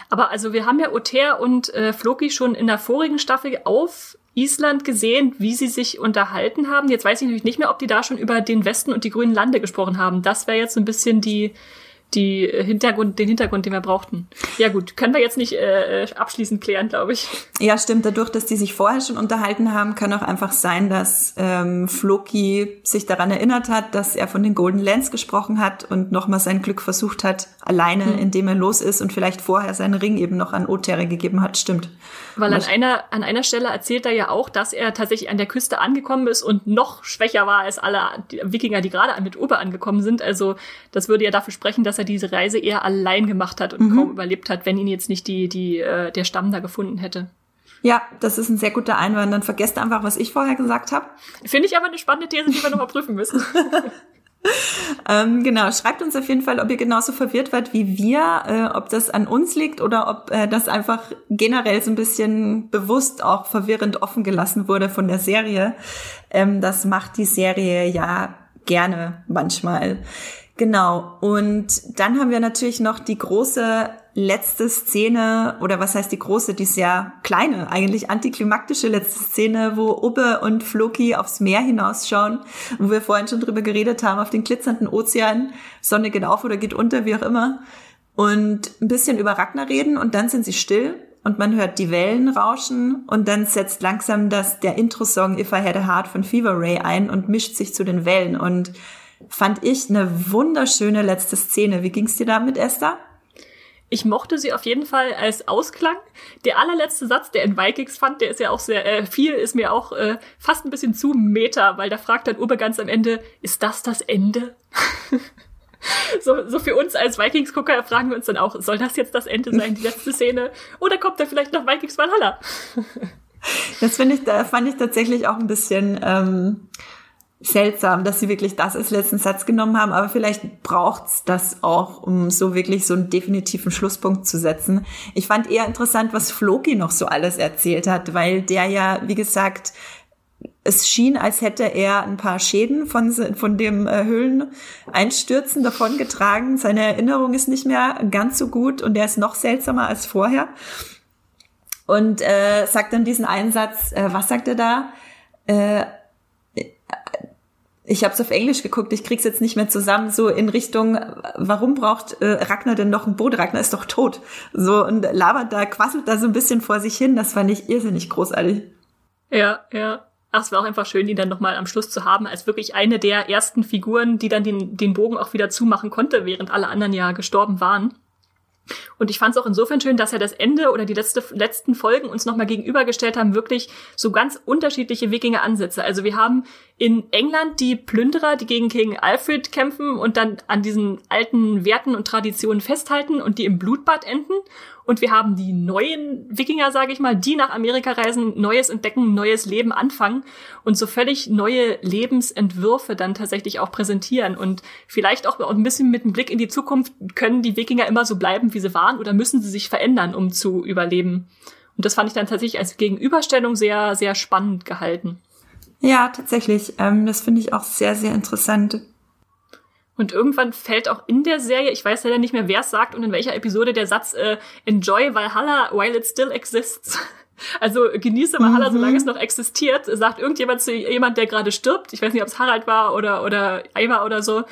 Aber also wir haben ja Oter und äh, Floki schon in der vorigen Staffel auf Island gesehen, wie sie sich unterhalten haben. Jetzt weiß ich natürlich nicht mehr, ob die da schon über den Westen und die grünen Lande gesprochen haben. Das wäre jetzt so ein bisschen die die Hintergrund, den Hintergrund, den wir brauchten. Ja gut, können wir jetzt nicht äh, abschließend klären, glaube ich. Ja, stimmt. Dadurch, dass die sich vorher schon unterhalten haben, kann auch einfach sein, dass ähm, Floki sich daran erinnert hat, dass er von den Golden Lens gesprochen hat und nochmal sein Glück versucht hat, alleine, hm. indem er los ist und vielleicht vorher seinen Ring eben noch an Otere gegeben hat. Stimmt. Weil an einer, an einer Stelle erzählt er ja auch, dass er tatsächlich an der Küste angekommen ist und noch schwächer war als alle Wikinger, die gerade mit Ober angekommen sind. Also das würde ja dafür sprechen, dass er diese Reise eher allein gemacht hat und mhm. kaum überlebt hat, wenn ihn jetzt nicht die, die, äh, der Stamm da gefunden hätte. Ja, das ist ein sehr guter Einwand. Dann vergesst einfach, was ich vorher gesagt habe. Finde ich aber eine spannende These, die wir nochmal prüfen müssen. ähm, genau, schreibt uns auf jeden Fall, ob ihr genauso verwirrt wart wie wir, äh, ob das an uns liegt oder ob äh, das einfach generell so ein bisschen bewusst auch verwirrend offen gelassen wurde von der Serie. Ähm, das macht die Serie ja gerne manchmal. Genau. Und dann haben wir natürlich noch die große letzte Szene, oder was heißt die große, die sehr kleine, eigentlich antiklimaktische letzte Szene, wo Ubbe und Floki aufs Meer hinausschauen, wo wir vorhin schon drüber geredet haben, auf den glitzernden Ozean, Sonne geht auf oder geht unter, wie auch immer, und ein bisschen über Ragnar reden und dann sind sie still und man hört die Wellen rauschen und dann setzt langsam das, der Intro-Song If I Had a Heart von Fever Ray ein und mischt sich zu den Wellen. Und fand ich eine wunderschöne letzte Szene. Wie ging's dir damit, Esther? Ich mochte sie auf jeden Fall als Ausklang. Der allerletzte Satz, der in Vikings fand, der ist ja auch sehr äh, viel, ist mir auch äh, fast ein bisschen zu meta, weil da fragt dann Uwe ganz am Ende, ist das das Ende? so, so für uns als Vikings-Gucker fragen wir uns dann auch, soll das jetzt das Ende sein, die letzte Szene? Oder kommt da vielleicht noch Vikings Valhalla? das finde ich, da fand ich tatsächlich auch ein bisschen ähm, seltsam, dass sie wirklich das als letzten Satz genommen haben, aber vielleicht braucht's das auch, um so wirklich so einen definitiven Schlusspunkt zu setzen. Ich fand eher interessant, was Floki noch so alles erzählt hat, weil der ja, wie gesagt, es schien, als hätte er ein paar Schäden von, von dem äh, Höhleneinstürzen davongetragen. Seine Erinnerung ist nicht mehr ganz so gut und er ist noch seltsamer als vorher. Und äh, sagt dann diesen Einsatz, äh, was sagt er da? Äh, ich habe es auf Englisch geguckt, ich krieg's jetzt nicht mehr zusammen, so in Richtung, warum braucht äh, Ragnar denn noch ein Boot? Ragnar ist doch tot. So und labert da, quasselt da so ein bisschen vor sich hin. Das fand ich irrsinnig großartig. Ja, ja. Ach, es war auch einfach schön, ihn dann nochmal am Schluss zu haben, als wirklich eine der ersten Figuren, die dann den, den Bogen auch wieder zumachen konnte, während alle anderen ja gestorben waren. Und ich fand es auch insofern schön, dass er das Ende oder die letzte, letzten Folgen uns nochmal gegenübergestellt haben, wirklich so ganz unterschiedliche Wikinger-Ansätze. Also wir haben in England die Plünderer, die gegen King Alfred kämpfen und dann an diesen alten Werten und Traditionen festhalten und die im Blutbad enden. Und wir haben die neuen Wikinger, sage ich mal, die nach Amerika reisen, Neues entdecken, neues Leben anfangen und so völlig neue Lebensentwürfe dann tatsächlich auch präsentieren. Und vielleicht auch ein bisschen mit einem Blick in die Zukunft, können die Wikinger immer so bleiben, wie sie waren, oder müssen sie sich verändern, um zu überleben? Und das fand ich dann tatsächlich als Gegenüberstellung sehr, sehr spannend gehalten. Ja, tatsächlich. Ähm, das finde ich auch sehr, sehr interessant. Und irgendwann fällt auch in der Serie, ich weiß leider nicht mehr, wer es sagt und in welcher Episode der Satz äh, Enjoy Valhalla while it still exists. Also genieße Valhalla, mhm. solange es noch existiert, sagt irgendjemand zu jemand, der gerade stirbt. Ich weiß nicht, ob es Harald war oder oder Ivar oder so.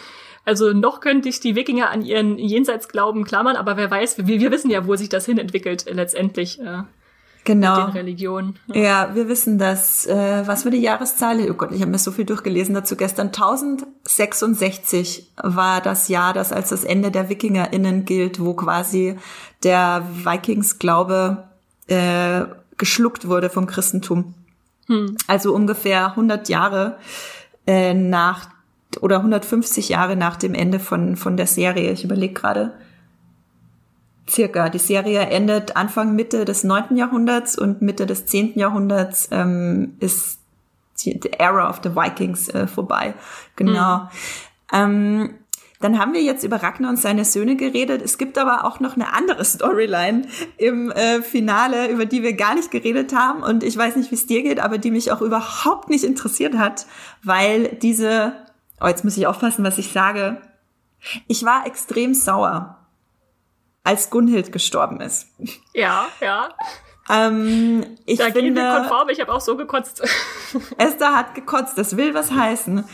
Also noch könnte ich die Wikinger an ihren Jenseitsglauben klammern, aber wer weiß, wir, wir wissen ja, wo sich das hin entwickelt letztendlich. Äh genau. mit den Religionen. Ja, ja wir wissen, dass, äh, was war die Jahreszahl? Oh Gott, ich habe mir so viel durchgelesen dazu gestern. 1066 war das Jahr, das als das Ende der WikingerInnen gilt, wo quasi der Vikingsglaube äh, geschluckt wurde vom Christentum. Hm. Also ungefähr 100 Jahre äh, nach oder 150 Jahre nach dem Ende von, von der Serie. Ich überlege gerade circa. Die Serie endet Anfang, Mitte des neunten Jahrhunderts und Mitte des zehnten Jahrhunderts ähm, ist die, the Era of the Vikings äh, vorbei. Genau. Mhm. Ähm, dann haben wir jetzt über Ragnar und seine Söhne geredet. Es gibt aber auch noch eine andere Storyline im äh, Finale, über die wir gar nicht geredet haben. Und ich weiß nicht, wie es dir geht, aber die mich auch überhaupt nicht interessiert hat, weil diese, oh, jetzt muss ich aufpassen, was ich sage. Ich war extrem sauer als Gunhild gestorben ist. Ja, ja. Ähm, ich da finde, gehen konform, ich habe auch so gekotzt. Esther hat gekotzt, das will was heißen.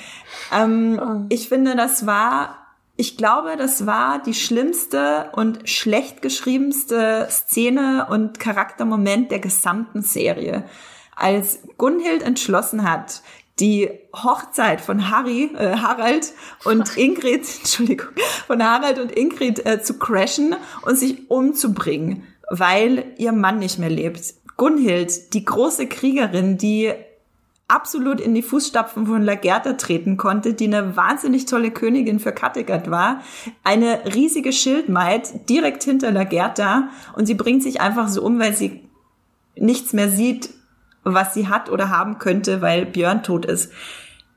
Ähm, oh. Ich finde, das war, ich glaube, das war die schlimmste und schlecht geschriebenste Szene und Charaktermoment der gesamten Serie. Als Gunhild entschlossen hat, die Hochzeit von Harry, äh, Harald und Ingrid, Entschuldigung, von Harald und Ingrid äh, zu crashen und sich umzubringen, weil ihr Mann nicht mehr lebt. Gunhild, die große Kriegerin, die absolut in die Fußstapfen von Lagertha treten konnte, die eine wahnsinnig tolle Königin für Kattegat war, eine riesige Schildmaid direkt hinter Lagertha und sie bringt sich einfach so um, weil sie nichts mehr sieht, was sie hat oder haben könnte, weil Björn tot ist.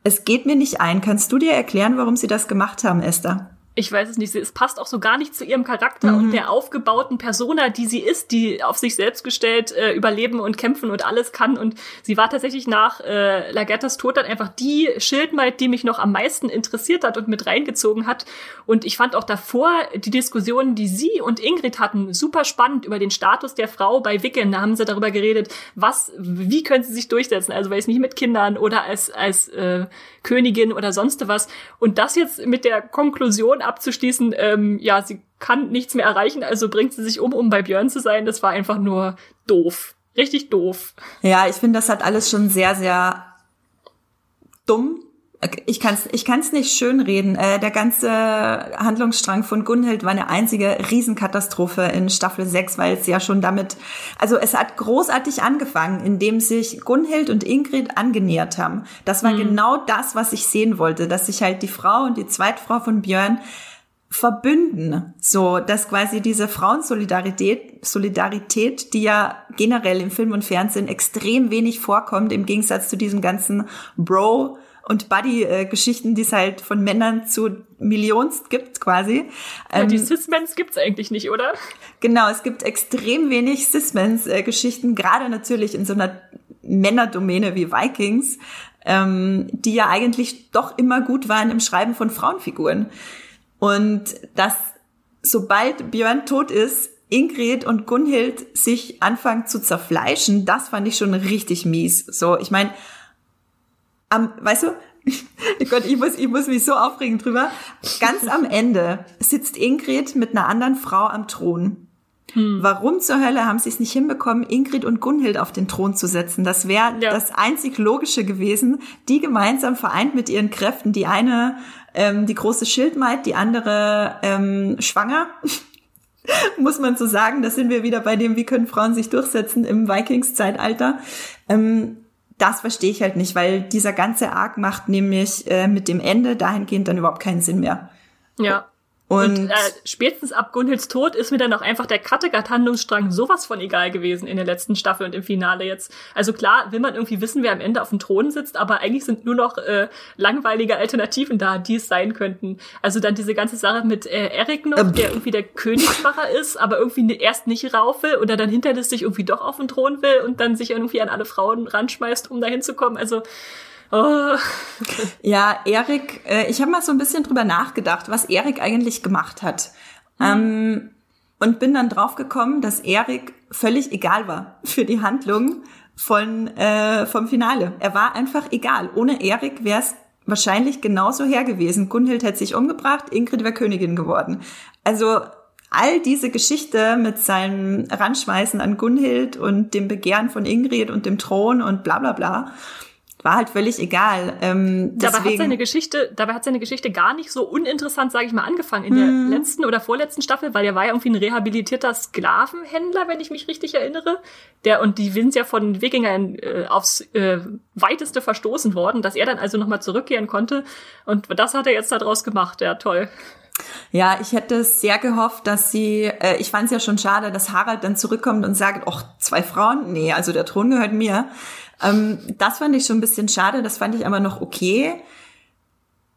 Es geht mir nicht ein. Kannst du dir erklären, warum sie das gemacht haben, Esther? Ich weiß es nicht, es passt auch so gar nicht zu ihrem Charakter mhm. und der aufgebauten Persona, die sie ist, die auf sich selbst gestellt äh, überleben und kämpfen und alles kann. Und sie war tatsächlich nach äh, Lagertas Tod dann einfach die Schildmaid, die mich noch am meisten interessiert hat und mit reingezogen hat. Und ich fand auch davor die Diskussionen, die sie und Ingrid hatten, super spannend über den Status der Frau bei Wickeln. Da haben sie darüber geredet, was, wie können sie sich durchsetzen? Also weiß nicht mit Kindern oder als als äh, Königin oder sonst was. Und das jetzt mit der Konklusion abzuschließen, ähm, ja, sie kann nichts mehr erreichen, also bringt sie sich um, um bei Björn zu sein. Das war einfach nur doof. Richtig doof. Ja, ich finde, das hat alles schon sehr, sehr dumm ich kann es ich kann's nicht schönreden. Äh, der ganze Handlungsstrang von Gunhild war eine einzige Riesenkatastrophe in Staffel 6, weil es ja schon damit, also es hat großartig angefangen, indem sich Gunhild und Ingrid angenähert haben. Das war mhm. genau das, was ich sehen wollte, dass sich halt die Frau und die Zweitfrau von Björn verbünden, so dass quasi diese Frauensolidarität, Solidarität, die ja generell im Film und Fernsehen extrem wenig vorkommt, im Gegensatz zu diesem ganzen Bro und Buddy-Geschichten, die es halt von Männern zu Millionst gibt quasi. Ja, die ähm, Cis-Mens gibt's eigentlich nicht, oder? Genau, es gibt extrem wenig Cis-Mens-Geschichten, gerade natürlich in so einer Männerdomäne wie Vikings, ähm, die ja eigentlich doch immer gut waren im Schreiben von Frauenfiguren. Und dass sobald Björn tot ist, Ingrid und Gunhild sich anfangen zu zerfleischen, das fand ich schon richtig mies. So, ich meine, am, weißt du, oh Gott, ich muss, ich muss mich so aufregen drüber. Ganz am Ende sitzt Ingrid mit einer anderen Frau am Thron. Hm. Warum zur Hölle haben sie es nicht hinbekommen, Ingrid und Gunhild auf den Thron zu setzen? Das wäre ja. das einzig Logische gewesen, die gemeinsam vereint mit ihren Kräften. Die eine ähm, die große Schildmaid, die andere ähm, schwanger. Muss man so sagen, da sind wir wieder bei dem, wie können Frauen sich durchsetzen im Vikings-Zeitalter. Ähm, das verstehe ich halt nicht, weil dieser ganze Arc macht nämlich äh, mit dem Ende dahingehend dann überhaupt keinen Sinn mehr. Ja. Und, und äh, spätestens ab Gunhilds Tod ist mir dann auch einfach der Kattegat-Handlungsstrang sowas von egal gewesen in der letzten Staffel und im Finale jetzt. Also klar, will man irgendwie wissen, wer am Ende auf dem Thron sitzt, aber eigentlich sind nur noch äh, langweilige Alternativen da, die es sein könnten. Also dann diese ganze Sache mit äh, Eric noch, ähm. der irgendwie der Königsmacher ist, aber irgendwie erst nicht rauf will oder dann hinterlistig irgendwie doch auf den Thron will und dann sich irgendwie an alle Frauen ranschmeißt, um dahin zu kommen. Also Oh. Ja, Erik, äh, ich habe mal so ein bisschen drüber nachgedacht, was Erik eigentlich gemacht hat. Hm. Ähm, und bin dann draufgekommen, dass Erik völlig egal war für die Handlung von, äh, vom Finale. Er war einfach egal. Ohne Erik wäre es wahrscheinlich genauso her gewesen. Gunhild hätte sich umgebracht, Ingrid wäre Königin geworden. Also all diese Geschichte mit seinem Ranschmeißen an Gunhild und dem Begehren von Ingrid und dem Thron und bla bla bla war halt völlig egal. Ähm, dabei hat seine Geschichte, dabei hat seine Geschichte gar nicht so uninteressant, sage ich mal, angefangen in mhm. der letzten oder vorletzten Staffel, weil er war ja irgendwie ein rehabilitierter Sklavenhändler, wenn ich mich richtig erinnere. Der und die sind ja von Wikingern äh, aufs äh, weiteste verstoßen worden, dass er dann also nochmal zurückkehren konnte. Und das hat er jetzt daraus gemacht. Ja, toll. Ja, ich hätte sehr gehofft, dass sie, äh, ich fand es ja schon schade, dass Harald dann zurückkommt und sagt, ach, zwei Frauen? Nee, also der Thron gehört mir. Ähm, das fand ich schon ein bisschen schade, das fand ich aber noch okay.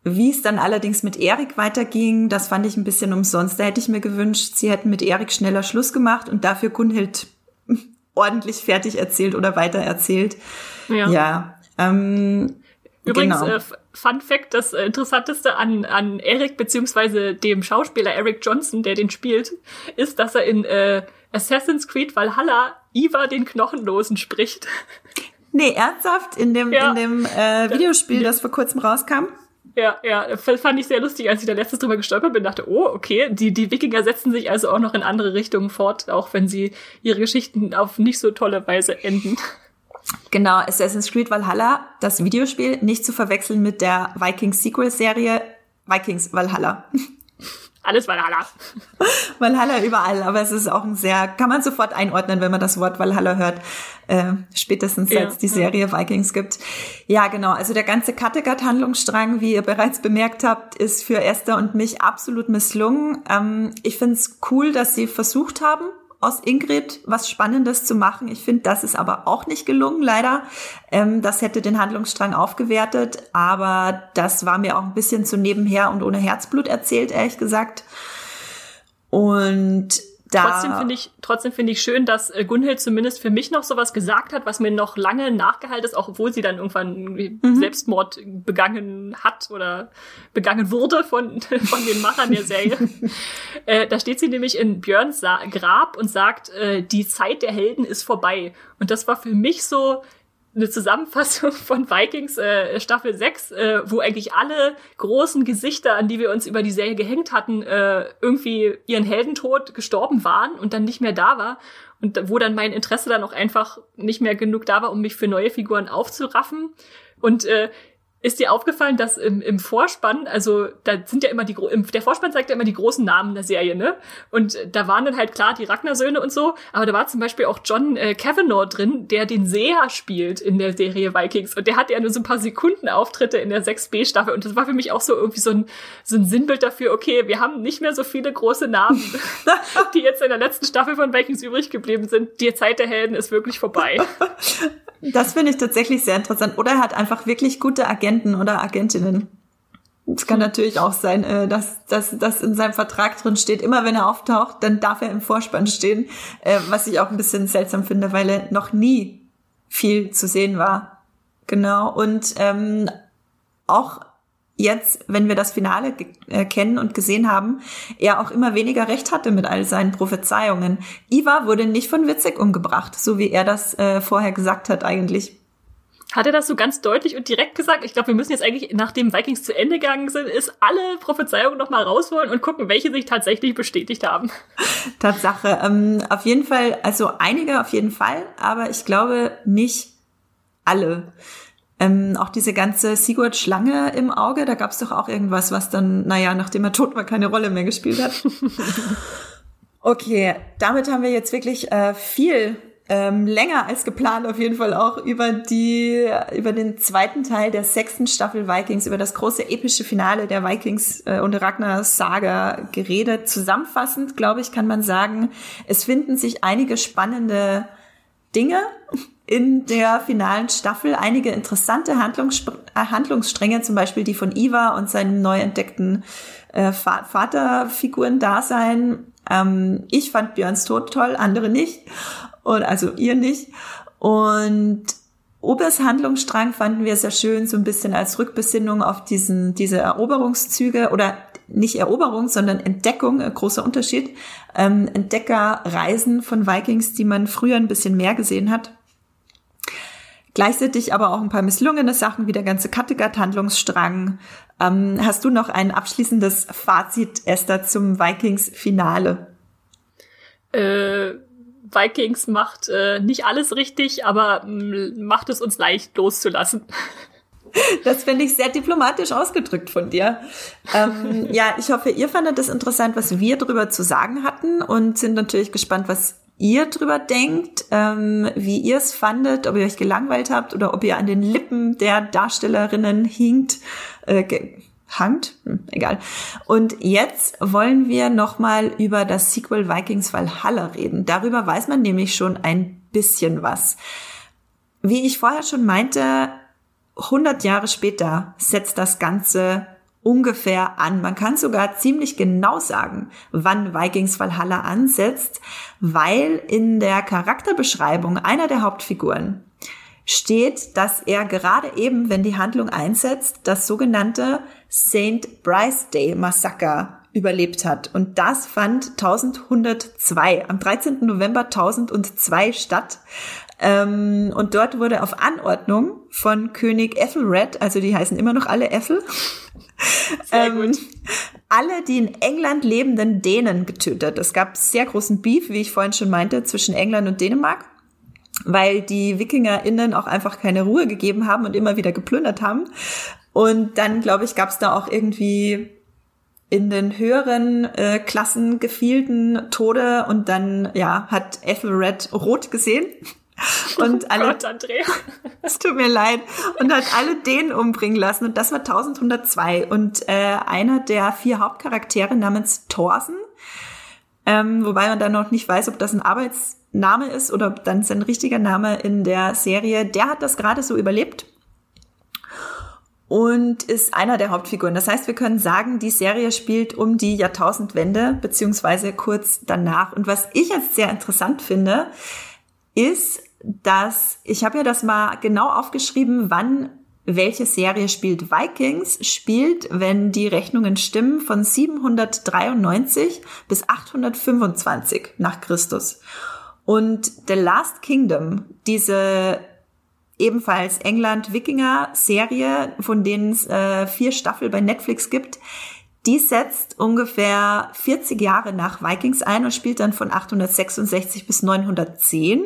Wie es dann allerdings mit Erik weiterging, das fand ich ein bisschen umsonst. Da hätte ich mir gewünscht, sie hätten mit Erik schneller Schluss gemacht und dafür Gunhild ordentlich fertig erzählt oder weiter erzählt. Ja. ja ähm, Übrigens, genau. äh, Fun Fact, das äh, Interessanteste an, an Eric beziehungsweise dem Schauspieler Eric Johnson, der den spielt, ist, dass er in äh, Assassin's Creed Valhalla Iva den Knochenlosen spricht. Nee, ernsthaft? In dem, ja. in dem äh, Videospiel, das vor kurzem rauskam? Ja, ja, fand ich sehr lustig, als ich da letztes drüber gestolpert bin, dachte, oh, okay, die, die Wikinger setzen sich also auch noch in andere Richtungen fort, auch wenn sie ihre Geschichten auf nicht so tolle Weise enden. Genau, Assassin's Creed Valhalla, das Videospiel, nicht zu verwechseln mit der Vikings Sequel Serie Vikings Valhalla. Alles Valhalla. Valhalla überall, aber es ist auch ein sehr, kann man sofort einordnen, wenn man das Wort Valhalla hört, äh, spätestens seit ja, es die Serie ja. Vikings gibt. Ja, genau, also der ganze Kattegat-Handlungsstrang, wie ihr bereits bemerkt habt, ist für Esther und mich absolut misslungen. Ähm, ich finde es cool, dass sie versucht haben, aus Ingrid was Spannendes zu machen. Ich finde, das ist aber auch nicht gelungen, leider. Ähm, das hätte den Handlungsstrang aufgewertet, aber das war mir auch ein bisschen zu nebenher und ohne Herzblut erzählt, ehrlich gesagt. Und da trotzdem finde ich, trotzdem finde ich schön, dass äh, Gunhild zumindest für mich noch sowas gesagt hat, was mir noch lange nachgehalten ist, auch obwohl sie dann irgendwann mhm. Selbstmord begangen hat oder begangen wurde von, von den Machern der Serie. äh, da steht sie nämlich in Björns Grab und sagt, äh, die Zeit der Helden ist vorbei. Und das war für mich so, eine Zusammenfassung von Vikings äh, Staffel 6, äh, wo eigentlich alle großen Gesichter, an die wir uns über die Serie gehängt hatten, äh, irgendwie ihren Heldentod gestorben waren und dann nicht mehr da war. Und wo dann mein Interesse dann auch einfach nicht mehr genug da war, um mich für neue Figuren aufzuraffen. Und äh, Ist dir aufgefallen, dass im, im Vorspann, also da sind ja immer die, im, der Vorspann zeigt ja immer die großen Namen der Serie, ne? Und da waren dann halt klar die Ragnar-Söhne und so, aber da war zum Beispiel auch John äh, Kavanaugh drin, der den Seher spielt in der Serie Vikings. Und der hatte ja nur so ein paar Sekunden Auftritte in der 6b-Staffel. Und das war für mich auch so irgendwie so ein, so ein Sinnbild dafür, okay, wir haben nicht mehr so viele große Namen, die jetzt in der letzten Staffel von Vikings übrig geblieben sind. Die Zeit der Helden ist wirklich vorbei. Das finde ich tatsächlich sehr interessant. Oder er hat einfach wirklich gute Agenten oder Agentinnen. Es kann natürlich auch sein, äh, dass, dass, dass in seinem Vertrag drin steht, immer wenn er auftaucht, dann darf er im Vorspann stehen, äh, was ich auch ein bisschen seltsam finde, weil er noch nie viel zu sehen war. Genau. Und ähm, auch jetzt, wenn wir das Finale äh, kennen und gesehen haben, er auch immer weniger Recht hatte mit all seinen Prophezeiungen. Iva wurde nicht von Witzig umgebracht, so wie er das äh, vorher gesagt hat eigentlich. Hat er das so ganz deutlich und direkt gesagt? Ich glaube, wir müssen jetzt eigentlich, nachdem Vikings zu Ende gegangen sind, ist alle Prophezeiungen nochmal rausholen und gucken, welche sich tatsächlich bestätigt haben. Tatsache. Ähm, auf jeden Fall, also einige auf jeden Fall, aber ich glaube nicht alle. Ähm, auch diese ganze Sigurd-Schlange im Auge, da gab es doch auch irgendwas, was dann, naja, nachdem er tot war, keine Rolle mehr gespielt hat. okay, damit haben wir jetzt wirklich äh, viel ähm, länger als geplant auf jeden Fall auch über die über den zweiten Teil der sechsten Staffel Vikings über das große epische Finale der Vikings äh, und Ragnar Saga geredet. Zusammenfassend glaube ich kann man sagen, es finden sich einige spannende Dinge in der finalen Staffel einige interessante Handlungsspr äh, Handlungsstränge, zum Beispiel die von Iva und seinem neu entdeckten äh, Vaterfiguren-Dasein. Ähm, ich fand Björns Tod toll, andere nicht. Und also ihr nicht. Und Obers Handlungsstrang fanden wir sehr schön, so ein bisschen als Rückbesinnung auf diesen, diese Eroberungszüge oder nicht Eroberung, sondern Entdeckung, ein großer Unterschied. Ähm, Entdeckerreisen von Vikings, die man früher ein bisschen mehr gesehen hat. Gleichzeitig aber auch ein paar misslungene Sachen wie der ganze Kattegat-Handlungsstrang. Ähm, hast du noch ein abschließendes Fazit, Esther, zum Vikings-Finale? Äh, Vikings macht äh, nicht alles richtig, aber mm, macht es uns leicht loszulassen. Das finde ich sehr diplomatisch ausgedrückt von dir. Ähm, ja, ich hoffe, ihr fandet es interessant, was wir darüber zu sagen hatten und sind natürlich gespannt, was ihr drüber denkt, ähm, wie ihr es fandet, ob ihr euch gelangweilt habt oder ob ihr an den Lippen der Darstellerinnen hinkt, äh, hangt, hm, egal. Und jetzt wollen wir nochmal über das Sequel Vikings Valhalla reden. Darüber weiß man nämlich schon ein bisschen was. Wie ich vorher schon meinte, 100 Jahre später setzt das Ganze ungefähr an. Man kann sogar ziemlich genau sagen, wann Vikings Valhalla ansetzt, weil in der Charakterbeschreibung einer der Hauptfiguren steht, dass er gerade eben, wenn die Handlung einsetzt, das sogenannte St. Bryce Day Massaker überlebt hat. Und das fand 1102, am 13. November 1002 statt. Ähm, und dort wurde auf Anordnung von König Ethelred, also die heißen immer noch alle Ethel, ähm, alle die in England lebenden Dänen getötet. Es gab sehr großen Beef, wie ich vorhin schon meinte, zwischen England und Dänemark, weil die WikingerInnen auch einfach keine Ruhe gegeben haben und immer wieder geplündert haben. Und dann, glaube ich, gab es da auch irgendwie in den höheren äh, Klassen gefielten Tode und dann ja hat Ethelred rot gesehen und oh alle, Gott, Andrea. es tut mir leid. Und hat alle den umbringen lassen. Und das war 1102. Und äh, einer der vier Hauptcharaktere namens Thorsen, ähm, wobei man dann noch nicht weiß, ob das ein Arbeitsname ist oder ob dann sein richtiger Name in der Serie, der hat das gerade so überlebt und ist einer der Hauptfiguren. Das heißt, wir können sagen, die Serie spielt um die Jahrtausendwende beziehungsweise kurz danach. Und was ich jetzt sehr interessant finde, ist, dass ich habe ja das mal genau aufgeschrieben, wann welche Serie spielt. Vikings spielt, wenn die Rechnungen stimmen, von 793 bis 825 nach Christus. Und The Last Kingdom, diese ebenfalls England-Wikinger-Serie, von denen es äh, vier Staffel bei Netflix gibt, die setzt ungefähr 40 Jahre nach Vikings ein und spielt dann von 866 bis 910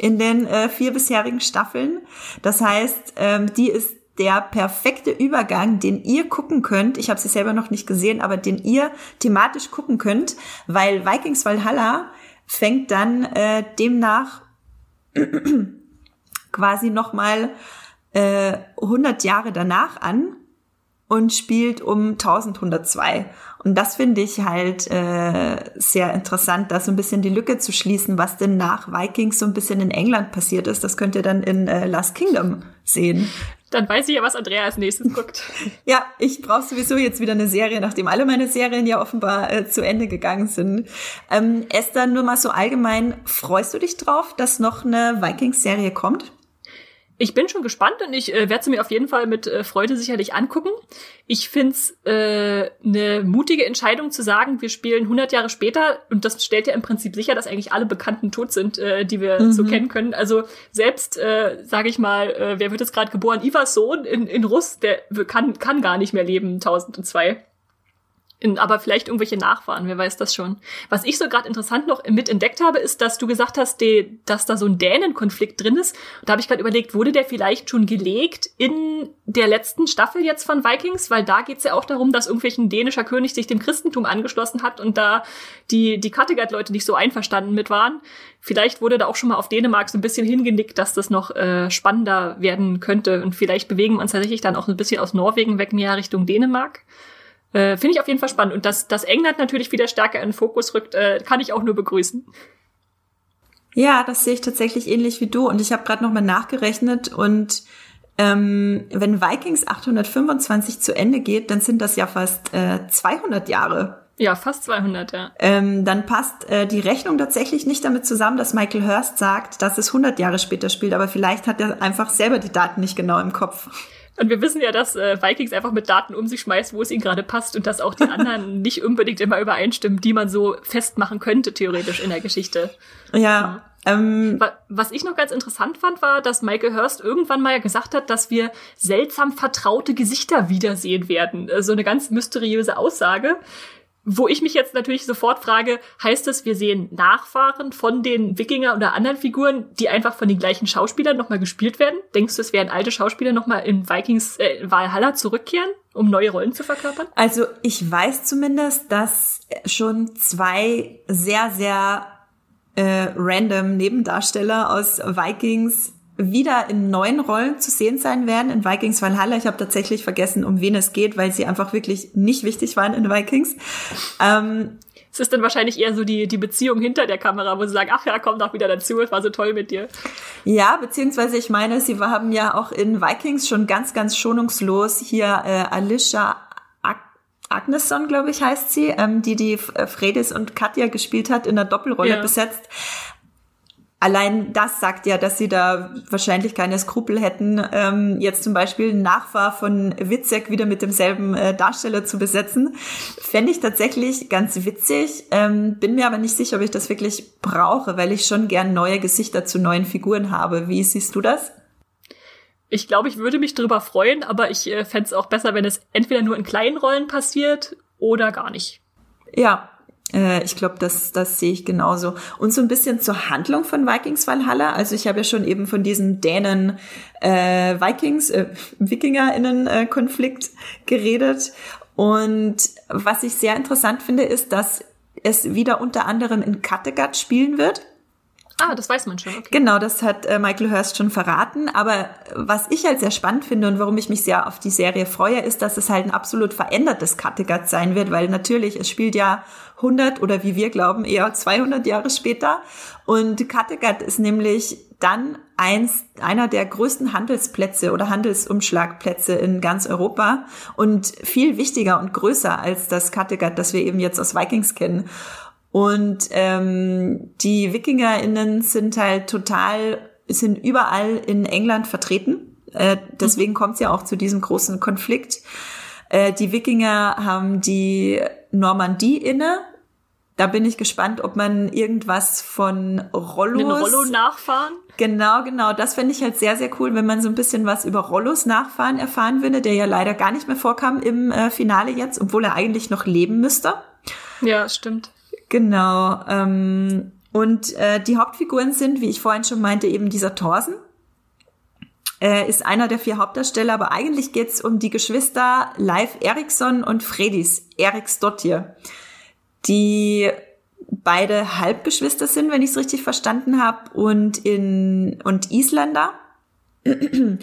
in den äh, vier bisherigen Staffeln. Das heißt, ähm, die ist der perfekte Übergang, den ihr gucken könnt. Ich habe sie selber noch nicht gesehen, aber den ihr thematisch gucken könnt, weil Vikings Valhalla fängt dann äh, demnach quasi noch mal äh, 100 Jahre danach an und spielt um 1102. Und das finde ich halt äh, sehr interessant, da so ein bisschen die Lücke zu schließen, was denn nach Vikings so ein bisschen in England passiert ist. Das könnt ihr dann in äh, Last Kingdom sehen. Dann weiß ich ja, was Andrea als nächstes guckt. ja, ich brauche sowieso jetzt wieder eine Serie, nachdem alle meine Serien ja offenbar äh, zu Ende gegangen sind. Ähm, Esther, nur mal so allgemein, freust du dich drauf, dass noch eine Vikings-Serie kommt? Ich bin schon gespannt und ich äh, werde sie mir auf jeden Fall mit äh, Freude sicherlich angucken. Ich find's äh, eine mutige Entscheidung zu sagen, wir spielen 100 Jahre später und das stellt ja im Prinzip sicher, dass eigentlich alle Bekannten tot sind, äh, die wir mhm. so kennen können. Also selbst, äh, sage ich mal, äh, wer wird jetzt gerade geboren? Ivas Sohn in, in Russ, der kann, kann gar nicht mehr leben, 1002. In, aber vielleicht irgendwelche Nachfahren, wer weiß das schon. Was ich so gerade interessant noch mit entdeckt habe, ist, dass du gesagt hast, die, dass da so ein Dänen-Konflikt drin ist. Und da habe ich gerade überlegt, wurde der vielleicht schon gelegt in der letzten Staffel jetzt von Vikings? Weil da geht's ja auch darum, dass irgendwelchen dänischer König sich dem Christentum angeschlossen hat und da die, die Kattegat-Leute nicht so einverstanden mit waren. Vielleicht wurde da auch schon mal auf Dänemark so ein bisschen hingenickt, dass das noch äh, spannender werden könnte. Und vielleicht bewegen wir uns tatsächlich dann auch ein bisschen aus Norwegen weg mehr Richtung Dänemark. Äh, Finde ich auf jeden Fall spannend. Und dass, dass England natürlich wieder stärker in den Fokus rückt, äh, kann ich auch nur begrüßen. Ja, das sehe ich tatsächlich ähnlich wie du. Und ich habe gerade nochmal nachgerechnet und ähm, wenn Vikings 825 zu Ende geht, dann sind das ja fast äh, 200 Jahre. Ja, fast 200, ja. Ähm, dann passt äh, die Rechnung tatsächlich nicht damit zusammen, dass Michael Hurst sagt, dass es 100 Jahre später spielt, aber vielleicht hat er einfach selber die Daten nicht genau im Kopf. Und wir wissen ja, dass äh, Vikings einfach mit Daten um sich schmeißt, wo es ihnen gerade passt und dass auch die anderen nicht unbedingt immer übereinstimmen, die man so festmachen könnte, theoretisch in der Geschichte. Ja. ja. Ähm, Was ich noch ganz interessant fand, war, dass Michael Hurst irgendwann mal gesagt hat, dass wir seltsam vertraute Gesichter wiedersehen werden. So eine ganz mysteriöse Aussage. Wo ich mich jetzt natürlich sofort frage, heißt das, wir sehen Nachfahren von den Wikinger oder anderen Figuren, die einfach von den gleichen Schauspielern nochmal gespielt werden? Denkst du, es werden alte Schauspieler nochmal in Vikings äh, Valhalla zurückkehren, um neue Rollen zu verkörpern? Also ich weiß zumindest, dass schon zwei sehr, sehr äh, random Nebendarsteller aus Vikings wieder in neuen Rollen zu sehen sein werden in Vikings Valhalla. Ich habe tatsächlich vergessen, um wen es geht, weil sie einfach wirklich nicht wichtig waren in Vikings. Ähm, es ist dann wahrscheinlich eher so die, die Beziehung hinter der Kamera, wo sie sagen, ach ja, komm doch wieder dazu, es war so toll mit dir. Ja, beziehungsweise ich meine, sie haben ja auch in Vikings schon ganz, ganz schonungslos hier äh, Alicia Agnesson, glaube ich, heißt sie, ähm, die die Fredis und Katja gespielt hat, in der Doppelrolle ja. besetzt. Allein das sagt ja, dass sie da wahrscheinlich keine Skrupel hätten, ähm, jetzt zum Beispiel einen Nachfahr von Witzek wieder mit demselben äh, Darsteller zu besetzen. Fände ich tatsächlich ganz witzig, ähm, bin mir aber nicht sicher, ob ich das wirklich brauche, weil ich schon gern neue Gesichter zu neuen Figuren habe. Wie siehst du das? Ich glaube, ich würde mich darüber freuen, aber ich äh, fände es auch besser, wenn es entweder nur in kleinen Rollen passiert oder gar nicht. Ja, ich glaube, das, das sehe ich genauso. Und so ein bisschen zur Handlung von Vikings Valhalla. Also ich habe ja schon eben von diesen Dänen äh, Vikings, äh, WikingerInnen-Konflikt äh, geredet. Und was ich sehr interessant finde, ist, dass es wieder unter anderem in Kattegat spielen wird. Ah, das weiß man schon. Okay. Genau, das hat äh, Michael Hurst schon verraten. Aber was ich halt sehr spannend finde und warum ich mich sehr auf die Serie freue, ist, dass es halt ein absolut verändertes Kattegat sein wird, weil natürlich, es spielt ja 100 oder wie wir glauben, eher 200 Jahre später. Und Kattegat ist nämlich dann eins, einer der größten Handelsplätze oder Handelsumschlagplätze in ganz Europa und viel wichtiger und größer als das Kattegat, das wir eben jetzt aus Vikings kennen. Und ähm, die WikingerInnen sind halt total, sind überall in England vertreten. Äh, deswegen mhm. kommt es ja auch zu diesem großen Konflikt. Äh, die Wikinger haben die Normandie inne. Da bin ich gespannt, ob man irgendwas von Rollos... Den Rollo nachfahren? Genau, genau. Das fände ich halt sehr, sehr cool, wenn man so ein bisschen was über Rollos Nachfahren erfahren würde, der ja leider gar nicht mehr vorkam im äh, Finale jetzt, obwohl er eigentlich noch leben müsste. Ja, stimmt. Genau. Ähm, und äh, die Hauptfiguren sind, wie ich vorhin schon meinte, eben dieser Thorsen. äh, ist einer der vier Hauptdarsteller, aber eigentlich geht's um die Geschwister Leif Eriksson und Fredis Eriksdottir, die beide Halbgeschwister sind, wenn ich es richtig verstanden habe, und in und Isländer.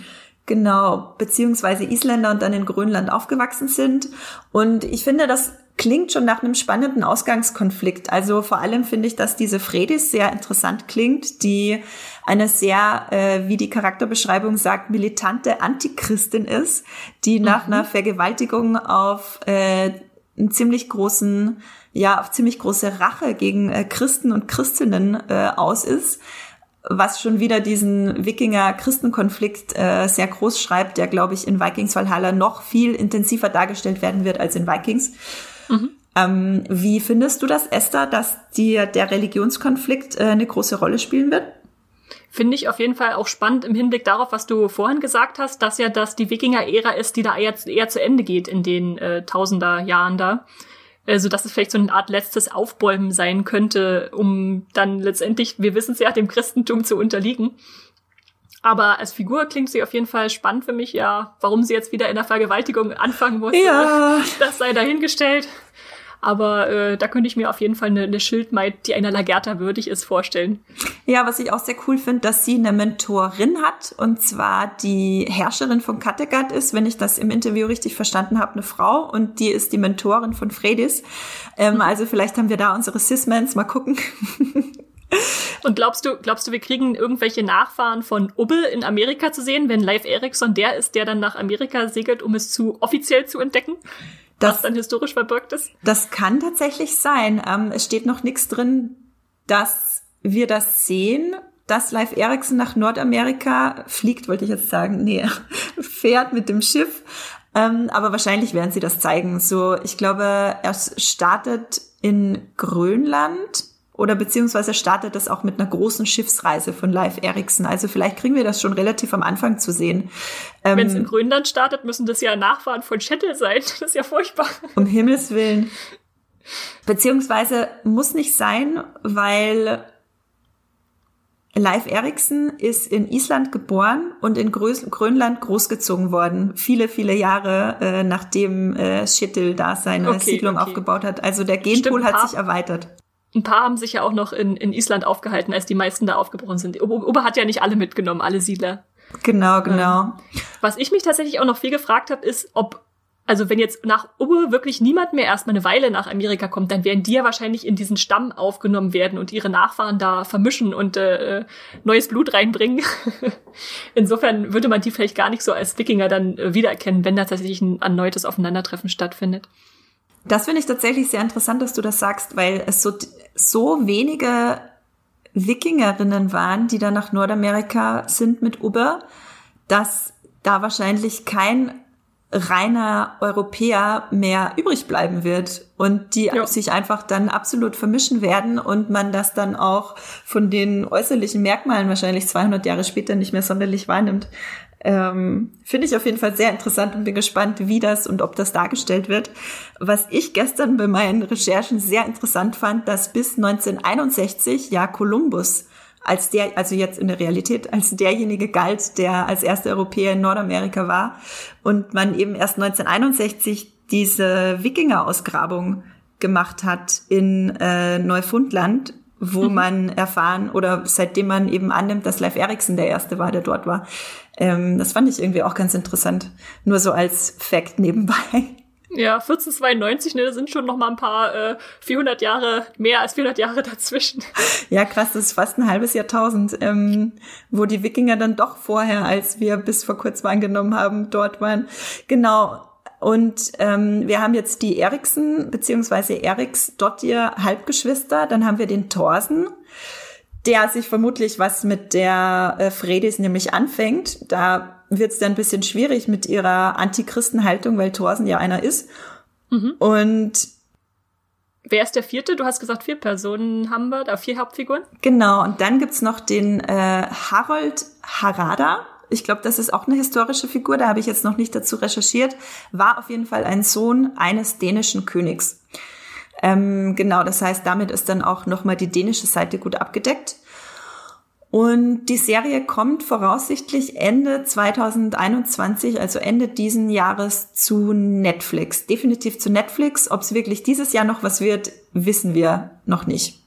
genau, beziehungsweise Isländer und dann in Grönland aufgewachsen sind. Und ich finde, das klingt schon nach einem spannenden Ausgangskonflikt. Also vor allem finde ich, dass diese Fredis sehr interessant klingt, die eine sehr, äh, wie die Charakterbeschreibung sagt, militante Antichristin ist, die mhm. nach einer Vergewaltigung auf äh, einen ziemlich großen, ja, auf ziemlich große Rache gegen äh, Christen und Christinnen äh, aus ist was schon wieder diesen Wikinger-Christenkonflikt äh, sehr groß schreibt, der, glaube ich, in Vikings Valhalla noch viel intensiver dargestellt werden wird als in Vikings. Mhm. Ähm, wie findest du das, Esther, dass dir der Religionskonflikt äh, eine große Rolle spielen wird? Finde ich auf jeden Fall auch spannend im Hinblick darauf, was du vorhin gesagt hast, dass ja das die Wikinger-Ära ist, die da eher, eher zu Ende geht in den äh, Tausender-Jahren da. Also, dass es vielleicht so eine Art letztes Aufbäumen sein könnte, um dann letztendlich, wir wissen es ja, dem Christentum zu unterliegen. Aber als Figur klingt sie auf jeden Fall spannend für mich, ja. Warum sie jetzt wieder in der Vergewaltigung anfangen muss, ja. das sei dahingestellt. Aber äh, da könnte ich mir auf jeden Fall eine, eine Schildmaid, die einer Lagerta würdig ist, vorstellen. Ja, was ich auch sehr cool finde, dass sie eine Mentorin hat und zwar die Herrscherin von Kattegat ist, wenn ich das im Interview richtig verstanden habe, eine Frau und die ist die Mentorin von Fredis. Ähm, also vielleicht haben wir da unsere Cis-Mans, mal gucken. Und glaubst du, glaubst du, wir kriegen irgendwelche Nachfahren von Ubbe in Amerika zu sehen, wenn Live Ericsson der ist, der dann nach Amerika segelt, um es zu offiziell zu entdecken? Das, was dann historisch verbirgt ist? Das kann tatsächlich sein. Ähm, es steht noch nichts drin, dass wir das sehen, dass Live Ericsson nach Nordamerika fliegt, wollte ich jetzt sagen. Nee, fährt mit dem Schiff. Ähm, aber wahrscheinlich werden sie das zeigen. So, ich glaube, er startet in Grönland oder beziehungsweise startet das auch mit einer großen Schiffsreise von Live Ericsson. Also vielleicht kriegen wir das schon relativ am Anfang zu sehen. Ähm, Wenn es in Grönland startet, müssen das ja Nachfahren von Chettle sein. Das ist ja furchtbar. Um Himmels Willen. Beziehungsweise muss nicht sein, weil Live Ericsson ist in Island geboren und in Grönland großgezogen worden. Viele, viele Jahre äh, nachdem äh, Schittel da seine okay, Siedlung okay. aufgebaut hat. Also der Genpool Stimmt, hat sich erweitert ein paar haben sich ja auch noch in, in Island aufgehalten, als die meisten da aufgebrochen sind. Ober hat ja nicht alle mitgenommen, alle Siedler. Genau, genau. Was ich mich tatsächlich auch noch viel gefragt habe, ist, ob, also wenn jetzt nach Ubbe wirklich niemand mehr erstmal eine Weile nach Amerika kommt, dann werden die ja wahrscheinlich in diesen Stamm aufgenommen werden und ihre Nachfahren da vermischen und äh, neues Blut reinbringen. Insofern würde man die vielleicht gar nicht so als Wikinger dann äh, wiedererkennen, wenn da tatsächlich ein erneutes Aufeinandertreffen stattfindet. Das finde ich tatsächlich sehr interessant, dass du das sagst, weil es so, so wenige Wikingerinnen waren, die da nach Nordamerika sind mit Uber, dass da wahrscheinlich kein reiner Europäer mehr übrig bleiben wird und die ja. sich einfach dann absolut vermischen werden und man das dann auch von den äußerlichen Merkmalen wahrscheinlich 200 Jahre später nicht mehr sonderlich wahrnimmt. Ähm, Finde ich auf jeden Fall sehr interessant und bin gespannt, wie das und ob das dargestellt wird. Was ich gestern bei meinen Recherchen sehr interessant fand, dass bis 1961 ja Kolumbus als der, also jetzt in der Realität, als derjenige galt, der als erster Europäer in Nordamerika war und man eben erst 1961 diese Wikinger-Ausgrabung gemacht hat in äh, Neufundland wo mhm. man erfahren oder seitdem man eben annimmt, dass Leif Eriksen der Erste war, der dort war. Ähm, das fand ich irgendwie auch ganz interessant. Nur so als Fact nebenbei. Ja, 1492, ne, da sind schon noch mal ein paar äh, 400 Jahre, mehr als 400 Jahre dazwischen. Ja, krass, das ist fast ein halbes Jahrtausend, ähm, wo die Wikinger dann doch vorher, als wir bis vor kurzem angenommen haben, dort waren. Genau, und ähm, wir haben jetzt die Eriksen beziehungsweise Eriks Dottir Halbgeschwister. Dann haben wir den Thorsen, der sich vermutlich was mit der äh, Fredis nämlich anfängt. Da wird es dann ein bisschen schwierig mit ihrer Antichristenhaltung, weil Thorsen ja einer ist. Mhm. Und Wer ist der vierte? Du hast gesagt, vier Personen haben wir, da vier Hauptfiguren. Genau, und dann gibt's noch den äh, Harold Harada. Ich glaube, das ist auch eine historische Figur, da habe ich jetzt noch nicht dazu recherchiert, war auf jeden Fall ein Sohn eines dänischen Königs. Ähm, genau, das heißt, damit ist dann auch nochmal die dänische Seite gut abgedeckt. Und die Serie kommt voraussichtlich Ende 2021, also Ende diesen Jahres zu Netflix. Definitiv zu Netflix. Ob es wirklich dieses Jahr noch was wird, wissen wir noch nicht.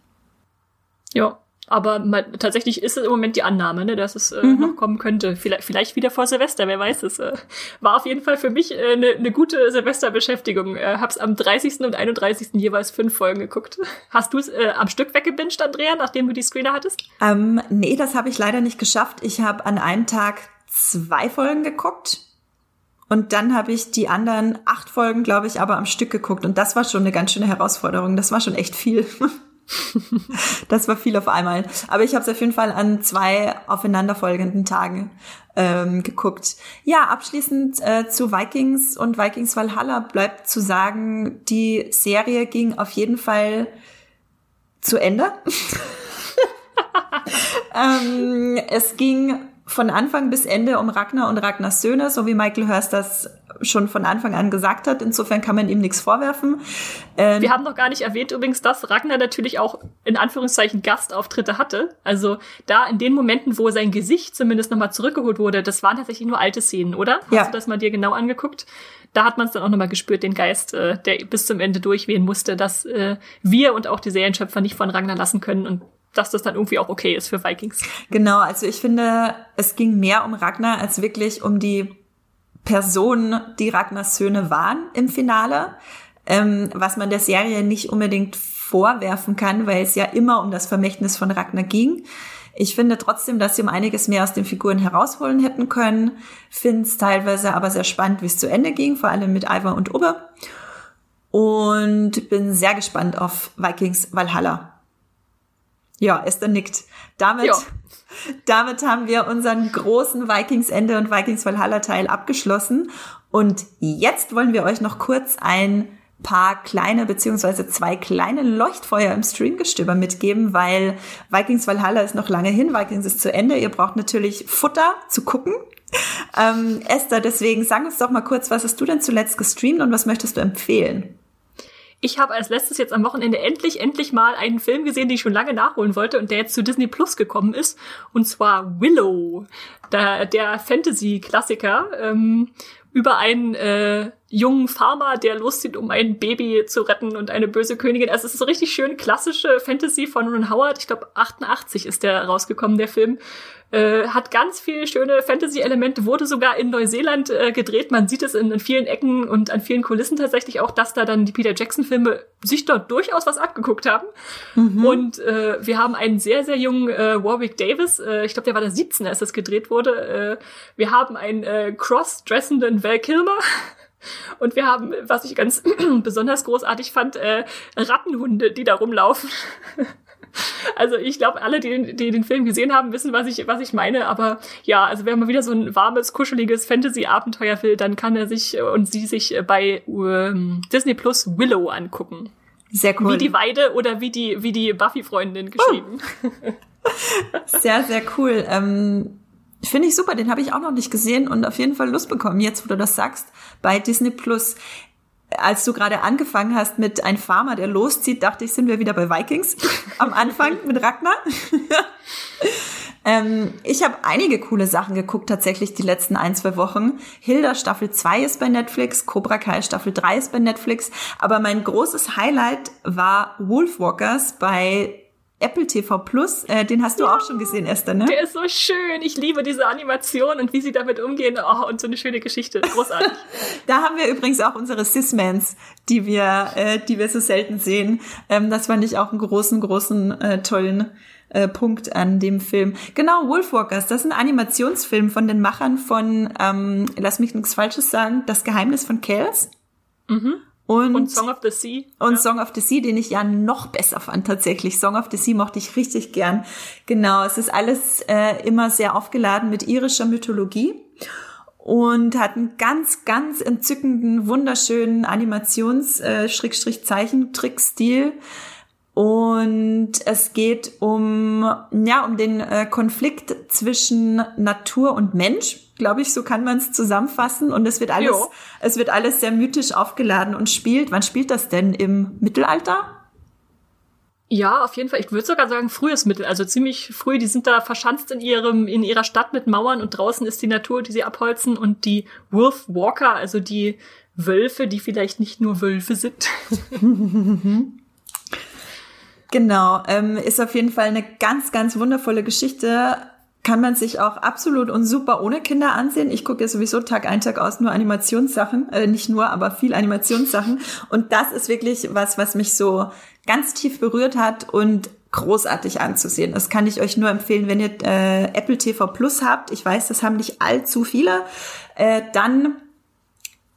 Ja, aber man, tatsächlich ist es im Moment die Annahme, ne, dass es äh, mhm. noch kommen könnte. Vielleicht, vielleicht wieder vor Silvester, wer weiß es. Äh, war auf jeden Fall für mich eine äh, ne, ne gute Silvesterbeschäftigung. Äh, hab's am 30. und 31. jeweils fünf Folgen geguckt. Hast du es äh, am Stück weggebinged, Andrea, nachdem du die Screener hattest? Ähm, nee, das habe ich leider nicht geschafft. Ich habe an einem Tag zwei Folgen geguckt. Und dann habe ich die anderen acht Folgen, glaube ich, aber am Stück geguckt. Und das war schon eine ganz schöne Herausforderung. Das war schon echt viel. das war viel auf einmal. Aber ich habe es auf jeden Fall an zwei aufeinanderfolgenden Tagen ähm, geguckt. Ja, abschließend äh, zu Vikings und Vikings Valhalla bleibt zu sagen, die Serie ging auf jeden Fall zu Ende. ähm, es ging von Anfang bis Ende um Ragnar und Ragnars Söhne, so wie Michael Hurst das schon von Anfang an gesagt hat. Insofern kann man ihm nichts vorwerfen. Ähm Wir haben noch gar nicht erwähnt übrigens, dass Ragnar natürlich auch in Anführungszeichen Gastauftritte hatte. Also da in den Momenten, wo sein Gesicht zumindest nochmal zurückgeholt wurde, das waren tatsächlich nur alte Szenen, oder? Hast ja. du das mal dir genau angeguckt? Da hat man es dann auch nochmal gespürt, den Geist, äh, der bis zum Ende durchwehen musste, dass äh, wir und auch die Serienschöpfer nicht von Ragnar lassen können und dass das dann irgendwie auch okay ist für Vikings. Genau, also ich finde, es ging mehr um Ragnar als wirklich um die Personen, die Ragnars Söhne waren im Finale, ähm, was man der Serie nicht unbedingt vorwerfen kann, weil es ja immer um das Vermächtnis von Ragnar ging. Ich finde trotzdem, dass sie um einiges mehr aus den Figuren herausholen hätten können. Finde es teilweise aber sehr spannend, wie es zu Ende ging, vor allem mit Ivar und Ubbe. Und bin sehr gespannt auf Vikings Valhalla. Ja, Esther nickt. Damit. Damit haben wir unseren großen Vikings Ende und Vikings Valhalla Teil abgeschlossen. Und jetzt wollen wir euch noch kurz ein paar kleine beziehungsweise zwei kleine Leuchtfeuer im Streamgestöber mitgeben, weil Vikings Valhalla ist noch lange hin, Vikings ist zu Ende. Ihr braucht natürlich Futter zu gucken. Ähm, Esther, deswegen sag uns doch mal kurz, was hast du denn zuletzt gestreamt und was möchtest du empfehlen? Ich habe als letztes jetzt am Wochenende endlich, endlich mal einen Film gesehen, den ich schon lange nachholen wollte und der jetzt zu Disney Plus gekommen ist. Und zwar Willow, der, der Fantasy-Klassiker ähm, über einen äh, jungen Farmer, der loszieht, um ein Baby zu retten und eine böse Königin. Also es ist so richtig schön klassische Fantasy von Ron Howard. Ich glaube 88 ist der rausgekommen, der Film. Äh, hat ganz viele schöne Fantasy-Elemente, wurde sogar in Neuseeland äh, gedreht. Man sieht es in, in, vielen Ecken und an vielen Kulissen tatsächlich auch, dass da dann die Peter Jackson-Filme sich dort durchaus was abgeguckt haben. Mhm. Und äh, wir haben einen sehr, sehr jungen äh, Warwick Davis, äh, ich glaube, der war der 17, als das gedreht wurde. Wir haben einen cross-dressenden Val Kilmer. Und wir haben, was ich ganz besonders großartig fand, Rattenhunde, die da rumlaufen. Also ich glaube, alle, die, die den Film gesehen haben, wissen, was ich, was ich meine. Aber ja, also wenn man wieder so ein warmes, kuscheliges Fantasy-Abenteuer will, dann kann er sich und sie sich bei ähm, Disney Plus Willow angucken. Sehr cool. Wie die Weide oder wie die, wie die Buffy-Freundin geschrieben. Oh. Sehr, sehr cool. Ähm, Finde ich super, den habe ich auch noch nicht gesehen und auf jeden Fall Lust bekommen, jetzt wo du das sagst, bei Disney Plus als du gerade angefangen hast mit ein Farmer, der loszieht, dachte ich, sind wir wieder bei Vikings am Anfang mit Ragnar. ähm, ich habe einige coole Sachen geguckt, tatsächlich die letzten ein, zwei Wochen. Hilda Staffel 2 ist bei Netflix, Cobra Kai Staffel 3 ist bei Netflix, aber mein großes Highlight war Wolfwalkers bei Apple TV Plus, äh, den hast du ja, auch schon gesehen, Esther, ne? Der ist so schön. Ich liebe diese Animation und wie sie damit umgehen. Oh, und so eine schöne Geschichte. Großartig. da haben wir übrigens auch unsere Cis-Mans, die wir, äh, die wir so selten sehen. Ähm, das fand ich auch einen großen, großen, äh, tollen äh, Punkt an dem Film. Genau, Wolfwalkers, das ist ein Animationsfilm von den Machern von, ähm, lass mich nichts Falsches sagen, Das Geheimnis von Kells. Mhm. Und, und, Song of the Sea. Und ja. Song of the Sea, den ich ja noch besser fand tatsächlich. Song of the Sea mochte ich richtig gern. Genau, es ist alles äh, immer sehr aufgeladen mit irischer Mythologie und hat einen ganz, ganz entzückenden, wunderschönen Animations-Zeichentrick-Stil. Äh, und es geht um, ja, um den äh, Konflikt zwischen Natur und Mensch glaube ich, so kann man es zusammenfassen. Und es wird alles, jo. es wird alles sehr mythisch aufgeladen und spielt. Wann spielt das denn im Mittelalter? Ja, auf jeden Fall. Ich würde sogar sagen, frühes Mittel, also ziemlich früh. Die sind da verschanzt in ihrem, in ihrer Stadt mit Mauern und draußen ist die Natur, die sie abholzen und die Wolf Walker, also die Wölfe, die vielleicht nicht nur Wölfe sind. genau, ähm, ist auf jeden Fall eine ganz, ganz wundervolle Geschichte kann man sich auch absolut und super ohne Kinder ansehen. Ich gucke ja sowieso Tag ein, Tag aus nur Animationssachen, äh, nicht nur, aber viel Animationssachen. Und das ist wirklich was, was mich so ganz tief berührt hat und großartig anzusehen. Das kann ich euch nur empfehlen, wenn ihr äh, Apple TV Plus habt. Ich weiß, das haben nicht allzu viele. Äh, dann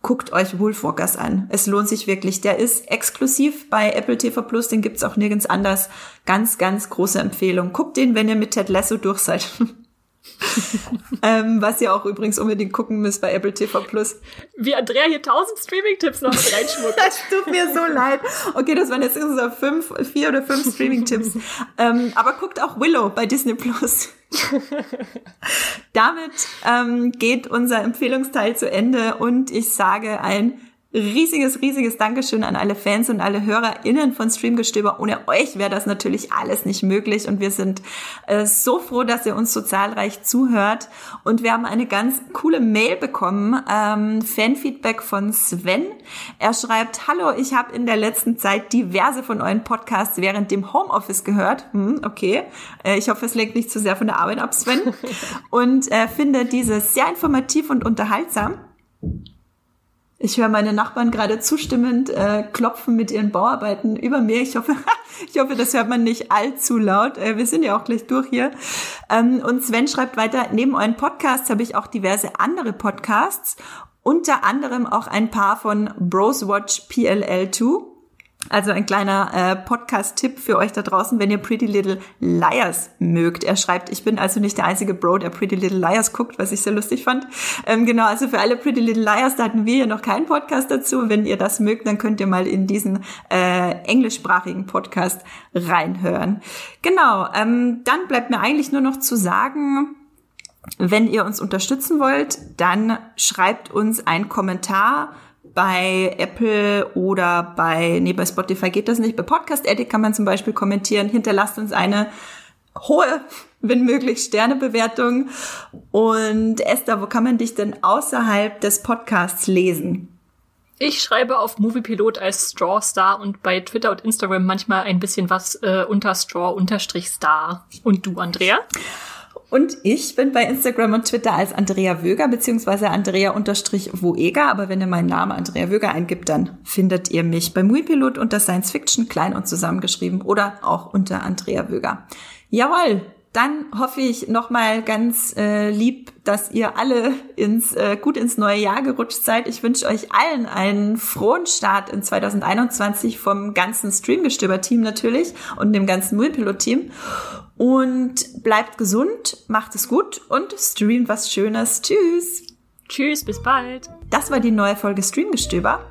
guckt euch Wolfwalkers an. Es lohnt sich wirklich. Der ist exklusiv bei Apple TV Plus, den gibt's auch nirgends anders. Ganz, ganz große Empfehlung. Guckt den, wenn ihr mit Ted Lasso durch seid. ähm, was ihr auch übrigens unbedingt gucken müsst bei Apple TV Plus. Wie Andrea hier tausend Streaming-Tipps noch mit reinschmuckt. das tut mir so leid. Okay, das waren jetzt so fünf, vier oder fünf Streaming-Tipps. ähm, aber guckt auch Willow bei Disney Plus. Damit ähm, geht unser Empfehlungsteil zu Ende und ich sage ein riesiges, riesiges Dankeschön an alle Fans und alle HörerInnen von Streamgestöber. Ohne euch wäre das natürlich alles nicht möglich und wir sind äh, so froh, dass ihr uns so zahlreich zuhört. Und wir haben eine ganz coole Mail bekommen, ähm, Fanfeedback von Sven. Er schreibt, Hallo, ich habe in der letzten Zeit diverse von euren Podcasts während dem Homeoffice gehört. Hm, okay, äh, ich hoffe, es lenkt nicht zu sehr von der Arbeit ab, Sven. und äh, finde diese sehr informativ und unterhaltsam. Ich höre meine Nachbarn gerade zustimmend äh, klopfen mit ihren Bauarbeiten über mir. Ich hoffe, ich hoffe, das hört man nicht allzu laut. Äh, wir sind ja auch gleich durch hier. Ähm, und Sven schreibt weiter, neben euren Podcasts habe ich auch diverse andere Podcasts, unter anderem auch ein paar von Bros Watch PLL2 also ein kleiner äh, Podcast-Tipp für euch da draußen, wenn ihr Pretty Little Liars mögt. Er schreibt, ich bin also nicht der einzige Bro, der Pretty Little Liars guckt, was ich sehr lustig fand. Ähm, genau, also für alle Pretty Little Liars, da hatten wir ja noch keinen Podcast dazu. Wenn ihr das mögt, dann könnt ihr mal in diesen äh, englischsprachigen Podcast reinhören. Genau, ähm, dann bleibt mir eigentlich nur noch zu sagen, wenn ihr uns unterstützen wollt, dann schreibt uns einen Kommentar bei Apple oder bei, nee, bei Spotify geht das nicht. Bei Podcast Edit kann man zum Beispiel kommentieren. Hinterlasst uns eine hohe, wenn möglich, Sternebewertung. Und Esther, wo kann man dich denn außerhalb des Podcasts lesen? Ich schreibe auf Moviepilot als Straw Star und bei Twitter und Instagram manchmal ein bisschen was äh, unter Straw unterstrich Star. Und du, Andrea? Und ich bin bei Instagram und Twitter als Andrea Wöger beziehungsweise Andrea-Woeger. Aber wenn ihr meinen Namen Andrea Wöger eingibt, dann findet ihr mich bei Muipilot unter Science Fiction klein und zusammengeschrieben oder auch unter Andrea Wöger. Jawohl, dann hoffe ich nochmal ganz äh, lieb, dass ihr alle ins äh, gut ins neue Jahr gerutscht seid. Ich wünsche euch allen einen frohen Start in 2021 vom ganzen Streamgestöber-Team natürlich und dem ganzen Muipilot-Team. Und bleibt gesund, macht es gut und streamt was Schönes. Tschüss. Tschüss, bis bald. Das war die neue Folge Streamgestöber.